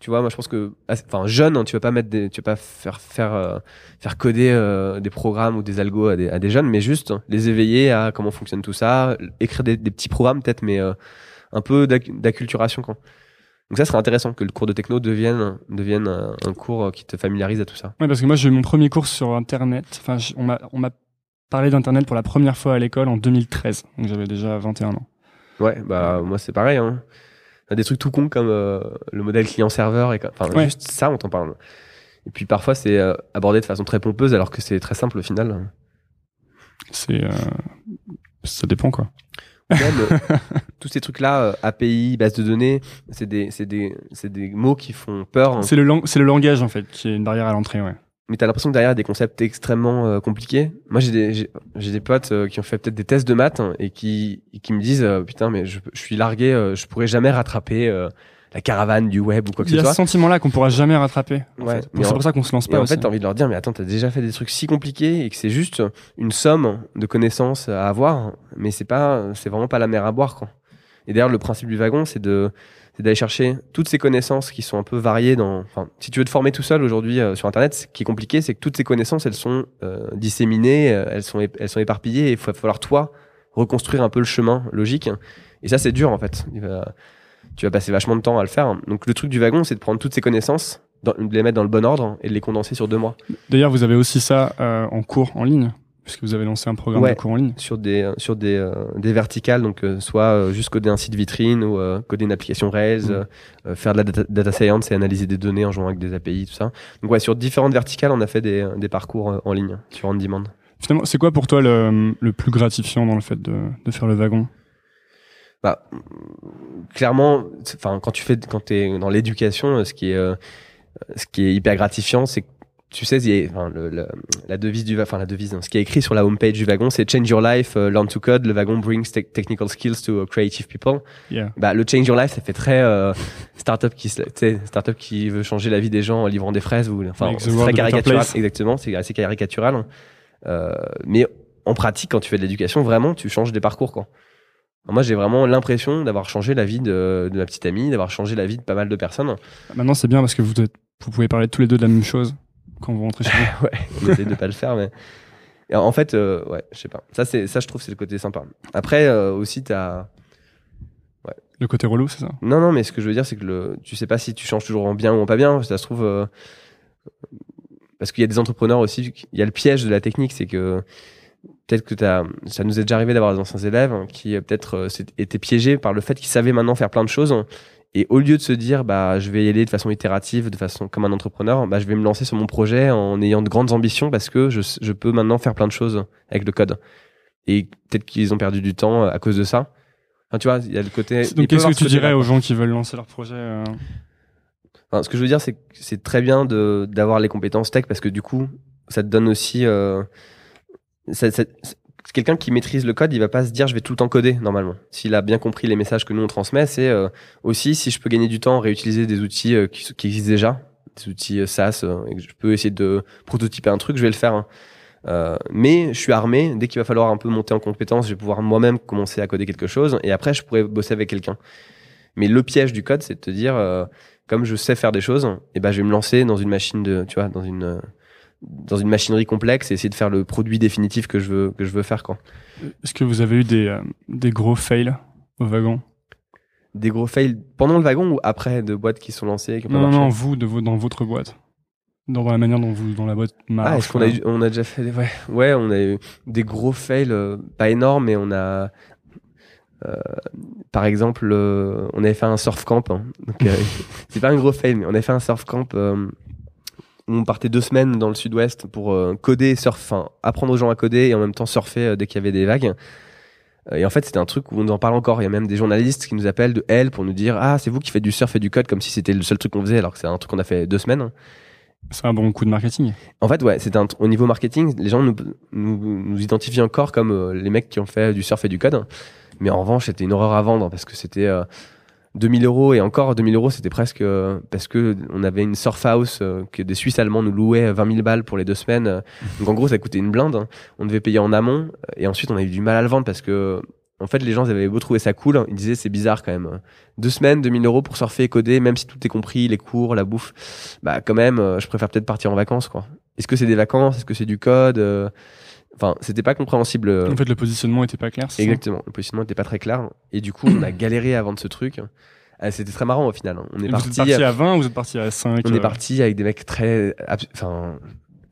Tu vois, moi, je pense que, enfin, jeune, hein, tu vas pas mettre des, tu vas pas faire, faire, euh, faire coder euh, des programmes ou des algos à des, à des jeunes, mais juste les éveiller à comment fonctionne tout ça, écrire des, des petits programmes peut-être, mais euh, un peu d'acc- d'acculturation, quoi. Donc ça serait intéressant que le cours de techno devienne, devienne un, un cours qui te familiarise à tout ça. Ouais, parce que moi, j'ai eu mon premier cours sur Internet. Enfin, on m'a, on m'a parlé d'Internet pour la première fois à l'école en 2013. Donc, j'avais déjà 21 ans. Ouais, bah moi c'est pareil. Hein. Des trucs tout cons comme euh, le modèle client-serveur enfin Ouais. juste ça on t'en parle. Et puis parfois c'est euh, abordé de façon très pompeuse alors que c'est très simple au final. C'est, euh, ça dépend, quoi. Même, [LAUGHS] tous ces trucs là, API, base de données, c'est des, c'est des, c'est des mots qui font peur. hein. C'est le, lang- c'est le langage, en fait, qui est une barrière à l'entrée, ouais. Mais t'as l'impression que derrière il y a des concepts extrêmement euh, compliqués. Moi j'ai des j'ai, j'ai des potes euh, qui ont fait peut-être des tests de maths hein, et qui et qui me disent euh, putain mais je, je suis largué, je pourrais jamais rattraper la caravane du web ou quoi que Il y ce a soit. ce sentiment-là qu'on pourra jamais rattraper. en Ouais, C'est en- pour ça qu'on se lance Et pas en aussi. fait, t'as envie de leur dire, mais attends, t'as déjà fait des trucs si compliqués et que c'est juste une somme de connaissances à avoir, mais c'est pas, c'est vraiment pas la mer à boire, quoi. Et d'ailleurs, le principe du wagon, c'est de, c'est d'aller chercher toutes ces connaissances qui sont un peu variées dans, si tu veux te former tout seul aujourd'hui euh, sur Internet, ce qui est compliqué, c'est que toutes ces connaissances, elles sont euh, disséminées, euh, elles sont, elles sont éparpillées et il va falloir toi reconstruire un peu le chemin logique. Et ça, c'est dur, en fait. Tu vas passer vachement de temps à le faire. Donc, le truc du wagon, c'est de prendre toutes ces connaissances, de les mettre dans le bon ordre et de les condenser sur deux mois. D'ailleurs, vous avez aussi ça en cours en ligne, puisque vous avez lancé un programme Ouais. de cours en ligne. sur des euh, sur des euh, des verticales donc euh, soit euh, juste coder un site vitrine ou euh, coder une application Rails euh, faire de la data, data science et analyser des données en jouant avec des API tout ça donc ouais sur différentes verticales on a fait des, des parcours en ligne sur on demand Finalement, c'est quoi pour toi le, le plus gratifiant dans le fait de, de faire le wagon? Bah clairement enfin quand tu fais quand t'es dans l'éducation ce qui est euh, ce qui est hyper gratifiant c'est que tu sais, il y a- enfin, le, le- la devise du, enfin la devise, hein, ce qui est écrit sur la homepage du wagon, c'est Change your life, euh, learn to code. Le wagon brings te- technical skills to uh, creative people. Yeah. Bah, le change your life, ça fait très euh, startup qui, startup qui veut changer la vie des gens en livrant des fraises ou, enfin, c'est très caricatural. Exactement, c'est assez caricatural. Euh, mais en pratique, quand tu fais de l'éducation, vraiment, tu changes des parcours, quoi. Moi, j'ai vraiment l'impression d'avoir changé la vie de, de ma petite amie, d'avoir changé la vie de pas mal de personnes. Maintenant, c'est bien parce que vous pouvez parler tous les deux de la même chose quand vous rentrez chez vous. [LAUGHS] ouais, on essaie de pas le faire, mais Et en fait, euh, ouais, je sais pas. Ça, c'est, ça, je trouve, c'est le côté sympa. Après, euh, aussi, t'as. Le côté relou, c'est ça? Non, non, mais ce que je veux dire, c'est que le, tu sais pas si tu changes toujours en bien ou en pas bien. Ça se trouve. euh, parce qu'il y a des entrepreneurs aussi, il y a le piège de la technique, c'est que peut-être que t'as, ça nous est déjà arrivé d'avoir des anciens élèves hein, qui euh, peut-être euh, étaient piégés par le fait qu'ils savaient maintenant faire plein de choses. Et au lieu de se dire, bah, je vais y aller de façon itérative, de façon comme un entrepreneur, bah, je vais me lancer sur mon projet en ayant de grandes ambitions parce que je, je peux maintenant faire plein de choses avec le code. Et peut-être qu'ils ont perdu du temps à cause de ça. Enfin, tu vois, il y a le côté. Donc, qu'est-ce que tu dirais aux gens qui veulent lancer leur projet euh, Enfin, ce que je veux dire, c'est que c'est très bien de d'avoir les compétences tech parce que du coup, ça te donne aussi. Euh, ça- ça- quelqu'un qui maîtrise le code, il va pas se dire je vais tout le temps coder normalement. S'il a bien compris les messages que nous on transmet, c'est euh, aussi si je peux gagner du temps, réutiliser des outils euh, qui, existent déjà, des outils euh, SaaS, et que je peux essayer de prototyper un truc, je vais le faire. hein. Mais je suis armé. Dès qu'il va falloir un peu monter en compétence, je vais pouvoir moi-même commencer à coder quelque chose, et après je pourrais bosser avec quelqu'un. Mais le piège du code, c'est de te dire, comme je sais faire des choses, et ben je vais me lancer dans une machine de, tu vois, dans une dans une machinerie complexe et essayer de faire le produit définitif que je veux que je veux faire quoi. Est-ce que vous avez eu des, euh, des gros fails au wagon? Des gros fails pendant le wagon ou après de boîtes qui sont lancées qui Non, non, non, vous, de dans votre boîte. Dans, dans la manière dont, vous, dont la boîte marche. Ah, est-ce qu'on a, eu- on a déjà fait des, ouais, ouais, on a eu des gros fails, euh, pas énormes, mais on a, euh, par exemple, on avait fait un surf camp. hein. Donc, [LAUGHS] c'est pas un gros fail, mais on avait fait un surf camp on partait deux semaines dans le sud-ouest pour euh, coder, surf, apprendre aux gens à coder et en même temps surfer euh, dès qu'il y avait des vagues. Euh, Et en fait, c'était un truc où on en parle encore. Il y a même des journalistes qui nous appellent de L pour nous dire Ah, c'est vous qui faites du surf et du code, comme si c'était le seul truc qu'on faisait, alors que c'est un truc qu'on a fait deux semaines. C'est un bon coup de marketing. En fait, ouais, c'était un au niveau marketing, les gens nous, nous, nous identifient encore comme euh, les mecs qui ont fait du surf et du code. Mais en revanche, c'était une horreur à vendre parce que c'était euh, 2000 euros et encore 2000 euros, c'était presque euh, parce que on avait une surf house euh, que des Suisses allemands nous louaient 20 000 balles pour les deux semaines. euh. [LAUGHS] Donc en gros, ça coûtait une blinde. hein. On devait payer en amont euh, et ensuite on a eu du mal à le vendre parce que en fait, les gens ils avaient beau trouver ça cool, ils disaient c'est bizarre quand même. Deux semaines, 2000 euros pour surfer et coder, même si tout est compris, les cours, la bouffe. Bah quand même, euh, je préfère peut-être partir en vacances quoi. Est-ce que c'est des vacances? Est-ce que c'est du code Euh, Enfin, c'était pas compréhensible. euh, En fait, le positionnement était pas clair. c'est ça? Exactement. Le positionnement n'était pas très clair. Et du coup, on a [CLEARS THROAT] galéré à vendre ce truc. Ah, C'était très marrant au final. On est vous êtes parti. parti à 20 ou vous êtes parti à 5 On euh, est parti avec des mecs très. Enfin,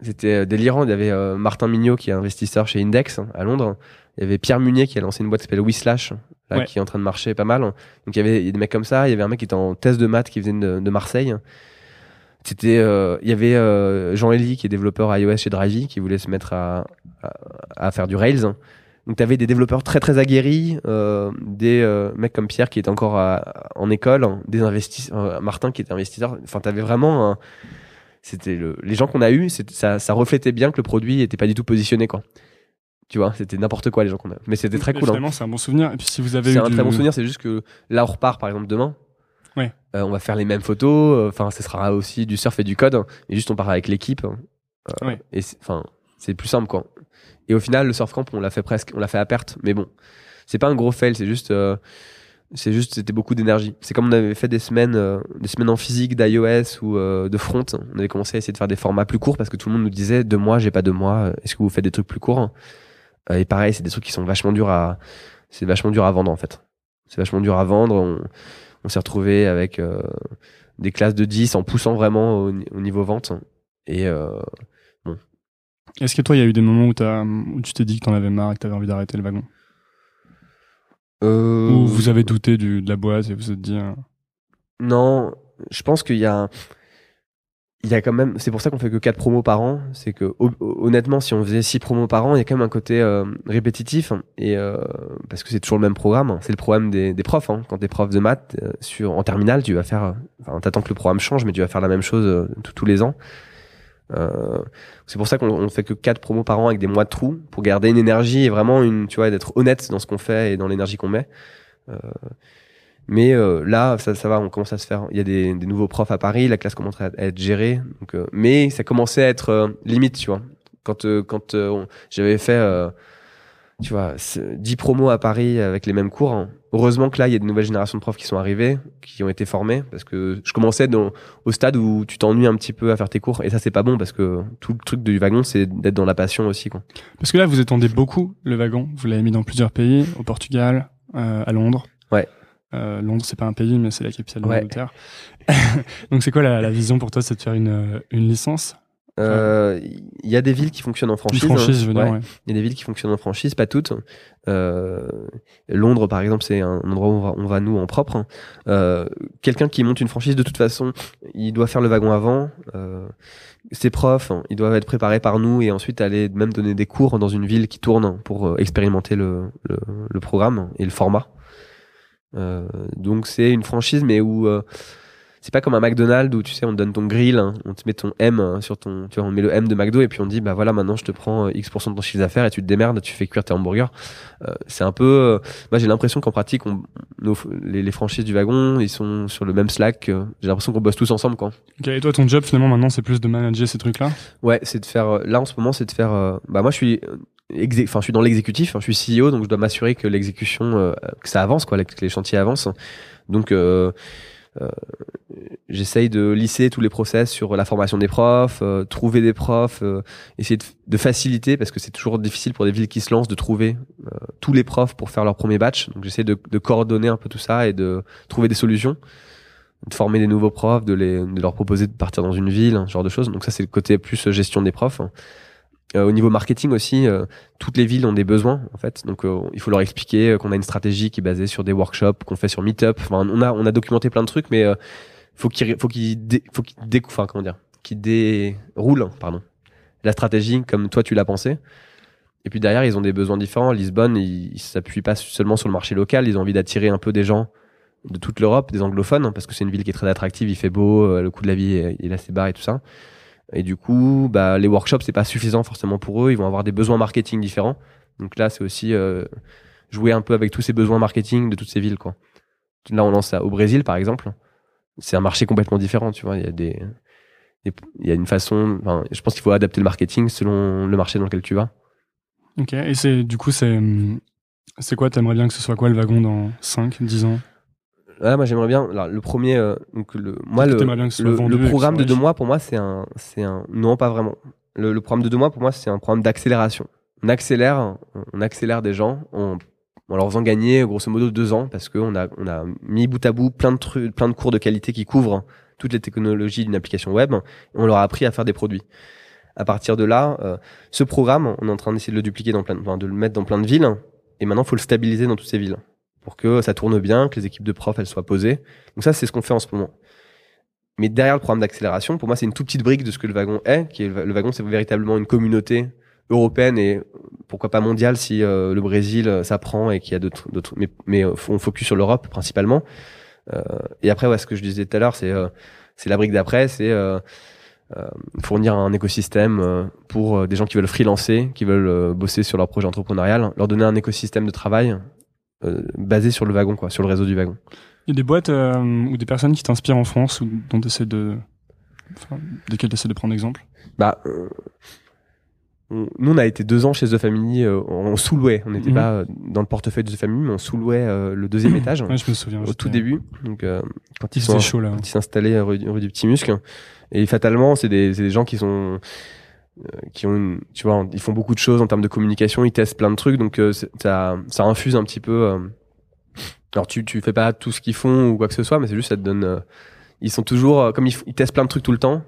c'était euh, délirant. Il y avait euh, Martin Mignot qui est investisseur chez Index hein, à Londres. Il y avait Pierre Munier qui a lancé une boîte qui s'appelle Whislash, là, Ouais. qui est en train de marcher pas mal. Donc il y avait des mecs comme ça. Il y avait un mec qui était en thèse de maths qui venait de, de Marseille. C'était, euh, il y avait euh, Jean Elie qui est développeur iOS chez Drivey qui voulait se mettre à, à, à faire du Rails. Donc tu avais des développeurs très très aguerris, euh, des mecs comme Pierre qui était encore à- en école, des investisseurs, Martin qui était investisseur. Enfin, tu avais vraiment un- c'était le, les gens qu'on a eu, ça, ça reflétait bien que le produit était pas du tout positionné quoi. Tu vois, c'était n'importe quoi les gens qu'on a. Mais c'était très cool. hein. Finalement, c'est un bon souvenir. Et puis, si vous avez C'est un du- très bon souvenir, c'est juste que là on repart par exemple demain. Ouais. Euh, on va faire les mêmes photos, euh, enfin ce sera aussi du surf et du code, et juste on part avec l'équipe. euh, Ouais. Et c'est- enfin c'est plus simple quoi. Et au final le surf camp on l'a fait presque, on l'a fait à perte, mais bon, c'est pas un gros fail, c'est juste, euh, c'est juste c'était beaucoup d'énergie. C'est comme on avait fait des semaines, euh, des semaines en physique d'iOS ou euh, de front, on avait commencé à essayer de faire des formats plus courts parce que tout le monde nous disait deux mois, j'ai pas deux mois, euh, est-ce que vous faites des trucs plus courts Euh, Et pareil, c'est des trucs qui sont vachement durs à, c'est vachement dur à vendre en fait. C'est vachement dur à vendre. On, on s'est retrouvé avec euh, des classes de 10 en poussant vraiment au, ni- au niveau vente. Et euh, Est-ce que toi, il y a eu des moments où, tu t'es dit que t'en avais marre et que t'avais envie d'arrêter le wagon? Euh, Ou vous avez douté du, de la boîte et vous vous êtes dit. Non, je pense qu'il y a, il y a quand même. C'est pour ça qu'on fait que 4 promos par an. C'est que ho- honnêtement, si on faisait 6 promos par an, il y a quand même un côté euh, répétitif et euh, parce que c'est toujours le même programme. C'est le problème des, des profs. Hein. Quand t'es prof de maths euh, sur en terminale, tu vas faire. euh, Enfin, t'attends que le programme change, mais tu vas faire la même chose euh, tous- les ans. C'est pour ça qu'on on fait que 4 promos par an avec des mois de trous pour garder une énergie et vraiment une, tu vois, d'être honnête dans ce qu'on fait et dans l'énergie qu'on met. Euh, mais euh, là, ça, ça va, on commence à se faire. Il y a des, des nouveaux profs à Paris, la classe commence à être gérée. Donc, euh, mais ça commençait à être euh, limite, tu vois. Quand, euh, quand euh, j'avais fait, tu vois, ce- 10 promos à Paris avec les mêmes cours, hein, heureusement que là, il y a de nouvelles générations de profs qui sont arrivées, qui ont été formés, parce que je commençais dans, au stade où tu t'ennuies un petit peu à faire tes cours, et ça, c'est pas bon, parce que tout le truc du wagon, c'est d'être dans la passion aussi. Quoi. Parce que là, vous étendez beaucoup le wagon. Vous l'avez mis dans plusieurs pays, au Portugal, à Londres. Euh, Londres, c'est pas un pays, mais c'est la capitale de Ouais. l'Angleterre. [LAUGHS] Donc, c'est quoi la, la vision pour toi C'est de faire une, une licence? Euh, Il y a des villes qui fonctionnent en franchise. franchise, je veux dire, Ouais. ouais. Il y a des villes qui fonctionnent en franchise, pas toutes. Euh, Londres, par exemple, c'est un endroit où on va, on va nous en propre. Euh, Quelqu'un qui monte une franchise, de toute façon, il doit faire le wagon avant. Euh, ses profs, ils doivent être préparés par nous et ensuite aller même donner des cours dans une ville qui tourne pour euh, expérimenter le, le, le programme et le format. Euh, donc c'est une franchise, mais où euh, c'est pas comme un McDonald's où tu sais on te donne ton grill, hein, on te met ton M hein, sur ton, tu vois, on met le M de McDo et puis on dit bah voilà maintenant je te prends euh, X% de ton chiffre d'affaires et tu te démerdes, tu fais cuire tes hamburgers. Euh, c'est un peu, euh, moi j'ai l'impression qu'en pratique on, nos, les, les franchises du wagon ils sont sur le même Slack. j'ai l'impression qu'on bosse tous ensemble quoi. Ok, Et toi, ton job, finalement, maintenant, c'est plus de manager ces trucs-là? Ouais, c'est de faire. euh, Là en ce moment c'est de faire. bah moi je suis enfin je suis dans l'exécutif, hein, je suis CEO donc je dois m'assurer que l'exécution euh, que ça avance quoi, que les chantiers avancent. Donc euh, j'essaye de lisser tous les process sur la formation des profs, euh, trouver des profs, euh, essayer de, faciliter parce que c'est toujours difficile pour des villes qui se lancent de trouver euh, tous les profs pour faire leur premier batch. Donc j'essaie de, coordonner un peu tout ça et de trouver des solutions, de former des nouveaux profs, de, leur proposer de partir dans une ville, ce genre de choses. Donc ça c'est le côté plus euh, gestion des profs. Euh, au niveau marketing aussi, euh, toutes les villes ont des besoins en fait. Donc euh, il faut leur expliquer euh, qu'on a une stratégie qui est basée sur des workshops qu'on fait sur Meetup. Enfin, on a on a documenté plein de trucs, mais euh, faut qu'il faut qu'il faut qu'il dé, comment dire, qu'il déroule pardon la stratégie comme toi tu l'as pensé. Et puis derrière ils ont des besoins différents. Lisbonne ils ils s'appuient pas seulement sur le marché local, ils ont envie d'attirer un peu des gens de toute l'Europe, des anglophones, hein, parce que c'est une ville qui est très attractive, il fait beau, euh, le coût de la vie est- est assez bas et tout ça. Et du coup, bah, les workshops, c'est pas suffisant forcément pour eux. Ils vont avoir des besoins marketing différents. Donc là, c'est aussi euh, jouer un peu avec tous ces besoins marketing de toutes ces villes. Quoi. Là, on lance ça au Brésil, par exemple. C'est un marché complètement différent. Tu vois, il y a des, il y a une façon. je pense qu'il faut adapter le marketing selon le marché dans lequel tu vas. Ok. Et c'est, du coup, c'est, c'est quoi? T'aimerais bien que ce soit quoi le wagon dans 5, 10 ans? Là, moi, j'aimerais bien. alors, le premier, euh, donc le, moi, le, le, vendu programme de deux mois, pour moi, c'est un, c'est un, non, pas vraiment. Le, le programme de deux mois, pour moi, c'est un programme d'accélération. On accélère, on accélère des gens en, en leur faisant gagner, grosso modo, deux ans, parce qu'on a, on a mis bout à bout plein de trucs, plein de cours de qualité qui couvrent toutes les technologies d'une application web, et on leur a appris à faire des produits. À partir de là, euh, ce programme, on est en train d'essayer de le dupliquer dans plein, de- enfin, de le mettre dans plein de villes, et maintenant, il faut le stabiliser dans toutes ces villes pour que ça tourne bien, que les équipes de profs elles soient posées. Donc ça, c'est ce qu'on fait en ce moment. Mais derrière le programme d'accélération, pour moi, c'est une toute petite brique de ce que le wagon est. Qui est le, wagon, c'est véritablement une communauté européenne et pourquoi pas mondiale si euh, le Brésil euh, s'apprend et qu'il y a d'autres. Mais, mais euh, on focus sur l'Europe principalement. Euh, et après, ouais, ce que je disais tout à l'heure, c'est euh, c'est la brique d'après, c'est fournir un écosystème pour des gens qui veulent freelancer, qui veulent bosser sur leur projet entrepreneurial, leur donner un écosystème de travail basé sur le wagon, quoi, sur le réseau du wagon. Il y a des boîtes euh, ou des personnes qui t'inspirent en France ou dont tu de. Enfin, desquelles tu essaies de prendre exemple? Bah, euh, nous, on a été deux ans chez The Family, euh, on sous-louait. On n'était Mhm. pas euh, dans le portefeuille de The Family, mais on sous-louait euh, le deuxième [CLEARS THROAT] étage Ouais, je me souviens. au tout début. Donc, euh, quand ils Il sont faisait chaud là. quand ils s'installaient rue, rue du Petit Musc. Et fatalement, c'est des, des gens qui sont euh, qui ont une, tu vois, ils font beaucoup de choses en termes de communication, ils testent plein de trucs, donc euh, ça, ça infuse un petit peu. euh, alors tu, tu fais pas tout ce qu'ils font ou quoi que ce soit, mais c'est juste ça te donne. euh, ils sont toujours euh, comme ils, ils testent plein de trucs tout le temps.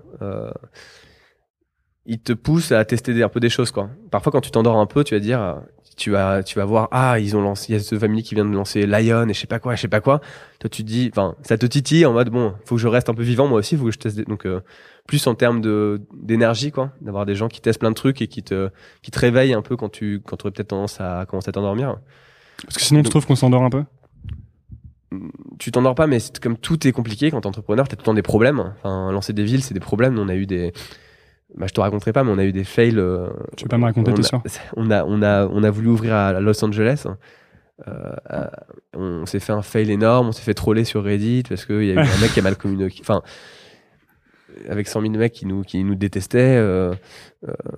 Ils te poussent à tester un peu des choses quoi. Parfois quand tu t'endors un peu, tu vas dire, tu vas, tu vas voir, ah ils ont lancé, il y a ce famille qui vient de lancer Lion et je sais pas quoi, je sais pas quoi. Toi tu te dis, enfin ça te titille en mode bon, faut que je reste un peu vivant moi aussi, faut que je teste. Des, donc euh, plus en termes de d'énergie quoi, d'avoir des gens qui testent plein de trucs et qui te qui te réveillent un peu quand tu quand tu aurais peut-être tendance à commencer à t'endormir. Parce que sinon, tu trouves qu'on s'endort un peu? Tu t'endors pas, mais c'est comme tout est compliqué quand t'es entrepreneur, t'as tout le temps des problèmes. Enfin, lancer des villes, c'est des problèmes. On a eu des, bah, je te raconterai pas, mais on a eu des fails. euh, Tu veux pas me raconter, on t'es a- sûr [LAUGHS] on a, on a, on a voulu ouvrir à Los Angeles. Euh, euh, on s'est fait un fail énorme, on s'est fait troller sur Reddit parce qu'il y a eu un mec qui a mal communiqué. Enfin, avec 100 000 mecs qui nous, qui nous détestaient. euh,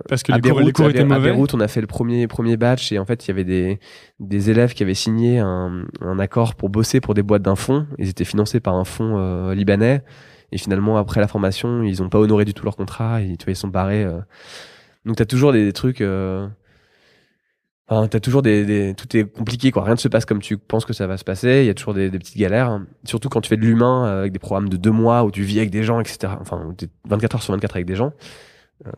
Parce que les cours, les Beyrouth, cours étaient à mauvais. Beyrouth, on a fait le premier, premier batch et en fait, il y avait des, des élèves qui avaient signé un, un accord pour bosser pour des boîtes d'un fonds. Ils étaient financés par un fonds euh, libanais. Et finalement, après la formation, ils n'ont pas honoré du tout leur contrat. Et, tu vois, ils sont barrés. euh. Donc, tu as toujours des, trucs. Euh... Toujours des, tout est compliqué quoi. Rien ne se passe comme tu penses que ça va se passer. Il y a toujours des, petites galères. Surtout quand tu fais de l'humain euh, avec des programmes de deux mois où tu vis avec des gens, etc. Enfin, où t'es 24 heures sur 24 avec des gens. Euh,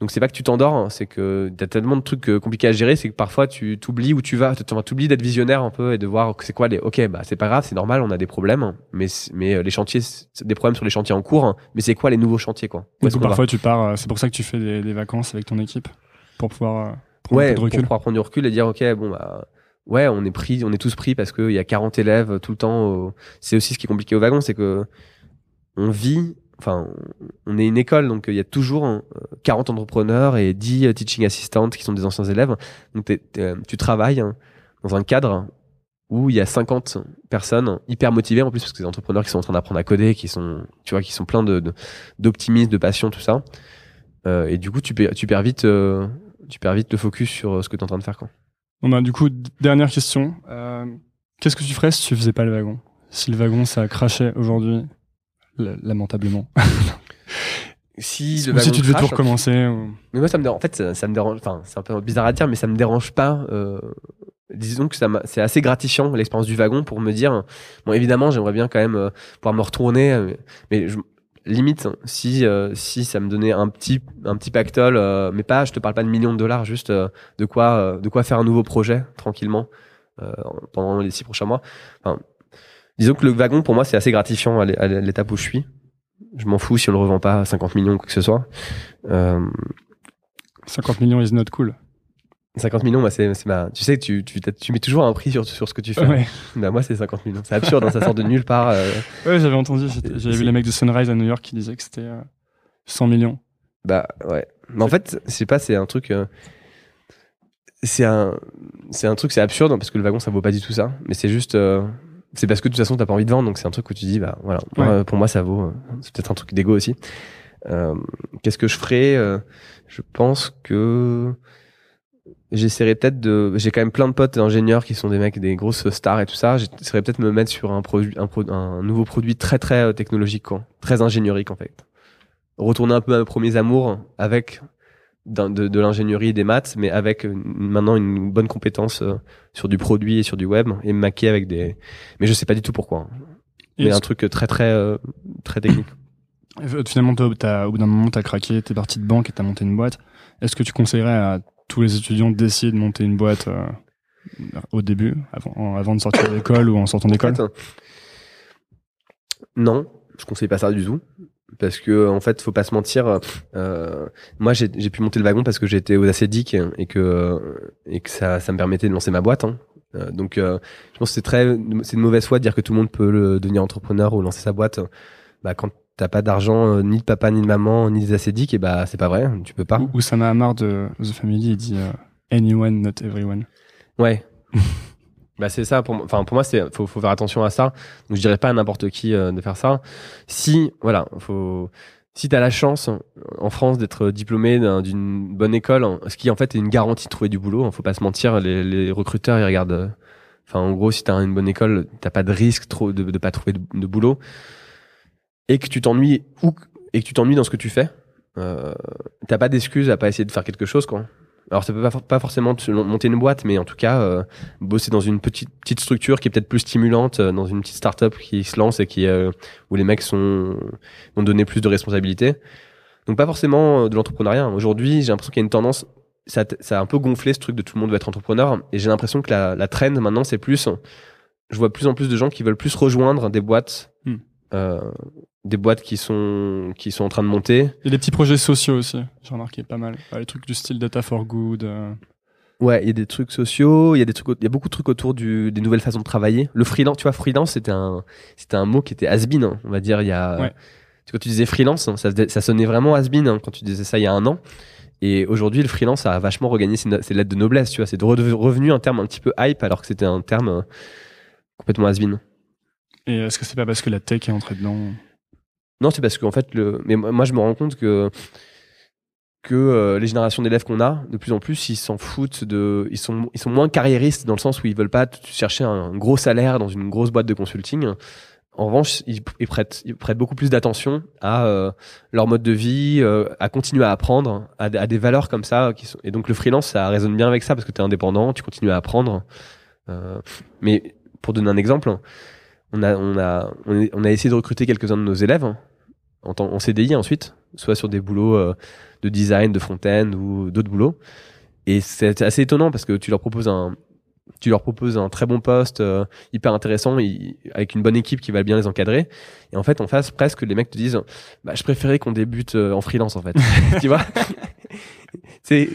donc c'est pas que tu t'endors, hein, c'est que t'as tellement de trucs euh, compliqués à gérer, c'est que parfois tu t'oublies où tu vas, tu t'oublies d'être visionnaire un peu et de voir que c'est quoi les. Ok, bah c'est pas grave, c'est normal, on a des problèmes, mais c- mais euh, les chantiers, des problèmes sur les chantiers en cours, hein, mais c'est quoi les nouveaux chantiers quoi? Où parfois, tu pars. euh, C'est pour ça que tu fais des, des vacances avec ton équipe pour pouvoir euh, prendre un ouais, peu de pour pouvoir prendre du recul et dire ok bon bah ouais on est pris on est tous pris parce qu'il y a 40 élèves tout le temps au- c'est aussi ce qui est compliqué au wagon c'est que on vit enfin on est une école donc euh, il y a toujours euh, 40 entrepreneurs et 10 teaching assistants qui sont des anciens élèves donc euh, tu travailles hein, dans un cadre où il y a 50 personnes hyper motivées en plus parce que c'est des entrepreneurs qui sont en train d'apprendre à coder qui sont tu vois qui sont pleins d'optimisme de passion tout ça Euh, et du coup tu perds vite euh, tu perds vite le focus sur euh, ce que tu es en train de faire. Bon, bah, du coup, dernière question. Euh, Qu'est-ce que tu ferais si tu faisais pas le wagon? Si le wagon, ça crachait aujourd'hui, lamentablement. [LAUGHS] Si, Ou si tu devais tout recommencer. ou- Mais moi, ça me dérange. En fait, ça, ça me dérange. Enfin, c'est un peu bizarre à dire, mais ça me dérange pas. Euh, disons que ça c'est assez gratifiant l'expérience du wagon pour me dire. Bon, évidemment, j'aimerais bien quand même euh, pouvoir me retourner, euh, mais je, limite si si ça me donnait un petit un petit pactole, mais pas. Je te parle pas de millions de dollars, juste de quoi de quoi faire un nouveau projet tranquillement pendant les six prochains mois. Enfin, disons que le wagon pour moi c'est assez gratifiant à l'é- à l'étape où je suis. Je m'en fous si on le revend pas à 50 millions ou quoi que ce soit. Euh, 50 millions is not cool. 50 millions, moi, c'est, ma... tu sais, tu, tu, tu mets toujours un prix sur, sur ce que tu fais. Ouais, Bah, moi, c'est 50 millions. C'est absurde, hein, ça sort de nulle part. euh. [LAUGHS] ouais j'avais entendu. J'avais vu les mecs de Sunrise à New York qui disaient que c'était euh, 100 millions. Bah, ouais. Mais en fait, je sais pas, c'est un truc. euh, C'est un, c'est un truc, c'est absurde hein, parce que le wagon, ça vaut pas du tout ça. Mais c'est juste, euh, c'est parce que de toute façon, t'as pas envie de vendre, donc c'est un truc où tu dis, bah voilà. Ouais. euh, pour moi, ça vaut. euh, C'est peut-être un truc d'égo aussi. Euh, Qu'est-ce que je ferais euh, Je pense que j'essaierais peut-être de. J'ai quand même plein de potes ingénieurs qui sont des mecs, des grosses stars et tout ça. J'essaierais peut-être me mettre sur un produit, un, pro- un nouveau produit très très technologique, quoi. très ingénierique en fait. Retourner un peu à mes premiers amours avec de, de l'ingénierie et des maths, mais avec euh, maintenant une bonne compétence euh, sur du produit et sur du web et me maquer avec des. Mais je sais pas du tout pourquoi. hein. Mais un truc très très euh, très technique. Euh, Finalement, toi, t'as- au bout d'un moment, tu as craqué, tu es parti de banque et tu as monté une boîte. Est-ce que tu conseillerais à tous les étudiants d'essayer de monter une boîte euh, au début, avant, avant de sortir de l'école ou en sortant d'école? Non, je conseille pas ça du tout. Parce que en fait, faut pas se mentir. euh, moi, j'ai pu monter le wagon parce que j'étais aux acédiques et que et que ça, ça me permettait de lancer ma boîte. hein. Euh, donc, euh, je pense que c'est très c'est une mauvaise foi de dire que tout le monde peut le, devenir entrepreneur ou lancer sa boîte. Bah, quand t'as pas d'argent, euh, ni de papa, ni de maman, ni des acédiques, et bah c'est pas vrai. Tu peux pas. Ou Oussama Hamar de The Family, il dit euh, Anyone, not everyone. Ouais. [LAUGHS] bah c'est ça. Pour, enfin pour moi c'est faut, faut faire attention à ça. Donc je dirais pas à n'importe qui euh, de faire ça. Si voilà, faut si t'as la chance en France d'être diplômé d'un- d'une bonne école, ce qui en fait est une garantie de trouver du boulot. hein, faut pas se mentir, les, les recruteurs ils regardent. euh, Enfin en gros si t'as une bonne école, t'as pas de risque trop de, de pas trouver de, de boulot et que tu t'ennuies ou et que tu t'ennuies dans ce que tu fais. Euh, t'as pas d'excuse à pas essayer de faire quelque chose quoi. Alors ça peut pas, for- pas forcément te monter une boîte, mais en tout cas euh, bosser dans une petite petite structure qui est peut-être plus stimulante, euh, dans une petite start-up qui se lance et qui euh, où les mecs sont vont donner plus de responsabilités. Donc pas forcément euh, de l'entrepreneuriat. Aujourd'hui, j'ai l'impression qu'il y a une tendance, ça, ça a un peu gonflé ce truc de tout le monde veut être entrepreneur, et j'ai l'impression que la, la trend maintenant c'est plus, je vois plus en plus de gens qui veulent plus rejoindre des boîtes. Euh, des boîtes qui sont qui sont en train de monter Il y a des petits projets sociaux aussi, j'ai remarqué pas mal. Les trucs du style Data for Good. euh, Ouais, il y a des trucs sociaux, il y a des trucs, il y a beaucoup de trucs autour du, des nouvelles façons de travailler. Le freelance, tu vois, freelance, c'était un, c'était un mot qui était has-been, hein, on va dire, il y a, Ouais. quand tu disais freelance, hein, ça, ça sonnait vraiment has-been hein, quand tu disais ça il y a un an. Et aujourd'hui, le freelance a vachement regagné ses, no- ses lettres de noblesse, tu vois, c'est de revenu un terme un petit peu hype alors que c'était un terme euh, complètement has-been. Et est-ce que c'est pas parce que la tech est entrée dedans Non, c'est parce qu'en fait, le... mais moi, je me rends compte que que euh, les générations d'élèves qu'on a, de plus en plus, ils s'en foutent de, ils sont, ils sont moins carriéristes dans le sens où ils veulent pas chercher un gros salaire dans une grosse boîte de consulting. En revanche, ils, prêtent, ils prêtent beaucoup plus d'attention à euh, leur mode de vie, euh, à continuer à apprendre, à, des valeurs comme ça. Et donc le freelance, ça résonne bien avec ça parce que tu es indépendant, tu continues à apprendre. mais pour donner un exemple, on a, on a, on a essayé de recruter quelques-uns de nos élèves en, en CDI ensuite, soit sur des boulots de design, de front-end ou d'autres boulots. Et c'est assez étonnant parce que tu leur proposes un, tu leur proposes un très bon poste, euh, hyper intéressant, avec une bonne équipe qui va bien les encadrer. Et en fait, en face, presque, les mecs te disent, bah, je préférais qu'on débute euh, en freelance, en fait. [LAUGHS] tu vois? c'est,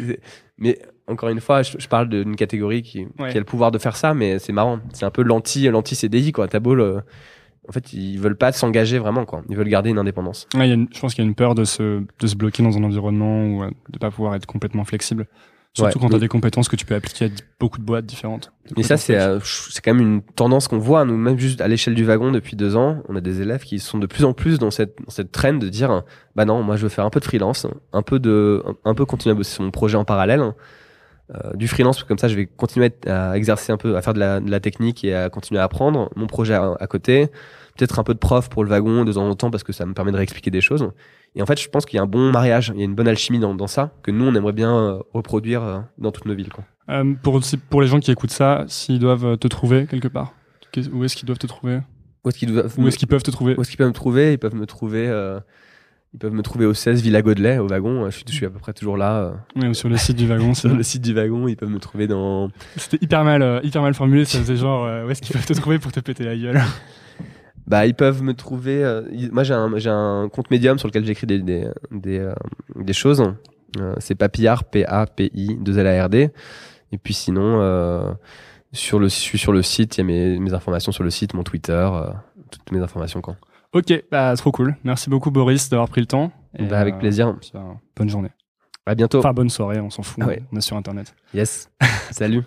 mais encore une fois, je, parle d'une catégorie qui, qui, a le pouvoir de faire ça, mais c'est marrant. C'est un peu l'anti, l'anti CDI, quoi. T'as beau le, en fait, ils veulent pas s'engager vraiment, quoi. Ils veulent garder une indépendance. Ouais, y a je pense qu'il y a une peur de se, de se bloquer dans un environnement ou euh, de pas pouvoir être complètement flexible. Surtout quand tu as des compétences que tu peux appliquer à beaucoup de boîtes différentes. Et ça, c'est euh, c'est quand même une tendance qu'on voit, nous, même juste à l'échelle du wagon depuis deux ans. On a des élèves qui sont de plus en plus dans cette, dans cette trend de dire, bah non, moi je veux faire un peu de freelance, un peu de, un peu continuer à bosser sur mon projet en parallèle. Euh, du freelance, comme ça je vais continuer à, exercer un peu, à faire de la, de la, technique et à continuer à apprendre mon projet à, côté. Peut-être un peu de prof pour le wagon de temps en temps parce que ça me permet de réexpliquer des choses. Et en fait, je pense qu'il y a un bon mariage, il y a une bonne alchimie dans, dans ça que nous on aimerait bien euh, reproduire euh, dans toutes nos villes. Quoi. pour, pour les gens qui écoutent ça, s'ils doivent te trouver quelque part, où est-ce qu'ils doivent te trouver? Où est-ce qu'ils doivent... est-ce qu'ils peuvent te trouver? Où est-ce qu'ils peuvent me trouver? Ils peuvent me trouver ils peuvent me trouver au 16 Villa Godelet, au wagon. Je suis, je suis à peu près toujours là. Euh. Oui, ou sur le site du wagon. sur le site du wagon, ils peuvent me trouver dans. C'était hyper mal, euh, hyper mal formulé. Ça faisait genre, euh, où est-ce qu'ils peuvent te trouver pour te péter la gueule [LAUGHS] Bah, ils peuvent me trouver. moi, j'ai un, compte médium sur lequel j'écris des, des, des, des choses. c'est Papillard, P-A-P-I, 2 L A R D. Et puis sinon, sur le, je suis sur le site. Il y a mes, mes informations sur le site, mon Twitter, toutes mes informations quand. Ok, bah, trop cool. Merci beaucoup Boris d'avoir pris le temps. bah, avec plaisir. Euh, bonne journée. À bientôt. Enfin, bonne soirée, on s'en fout. Ah on est sur Internet. Yes. [LAUGHS] Salut.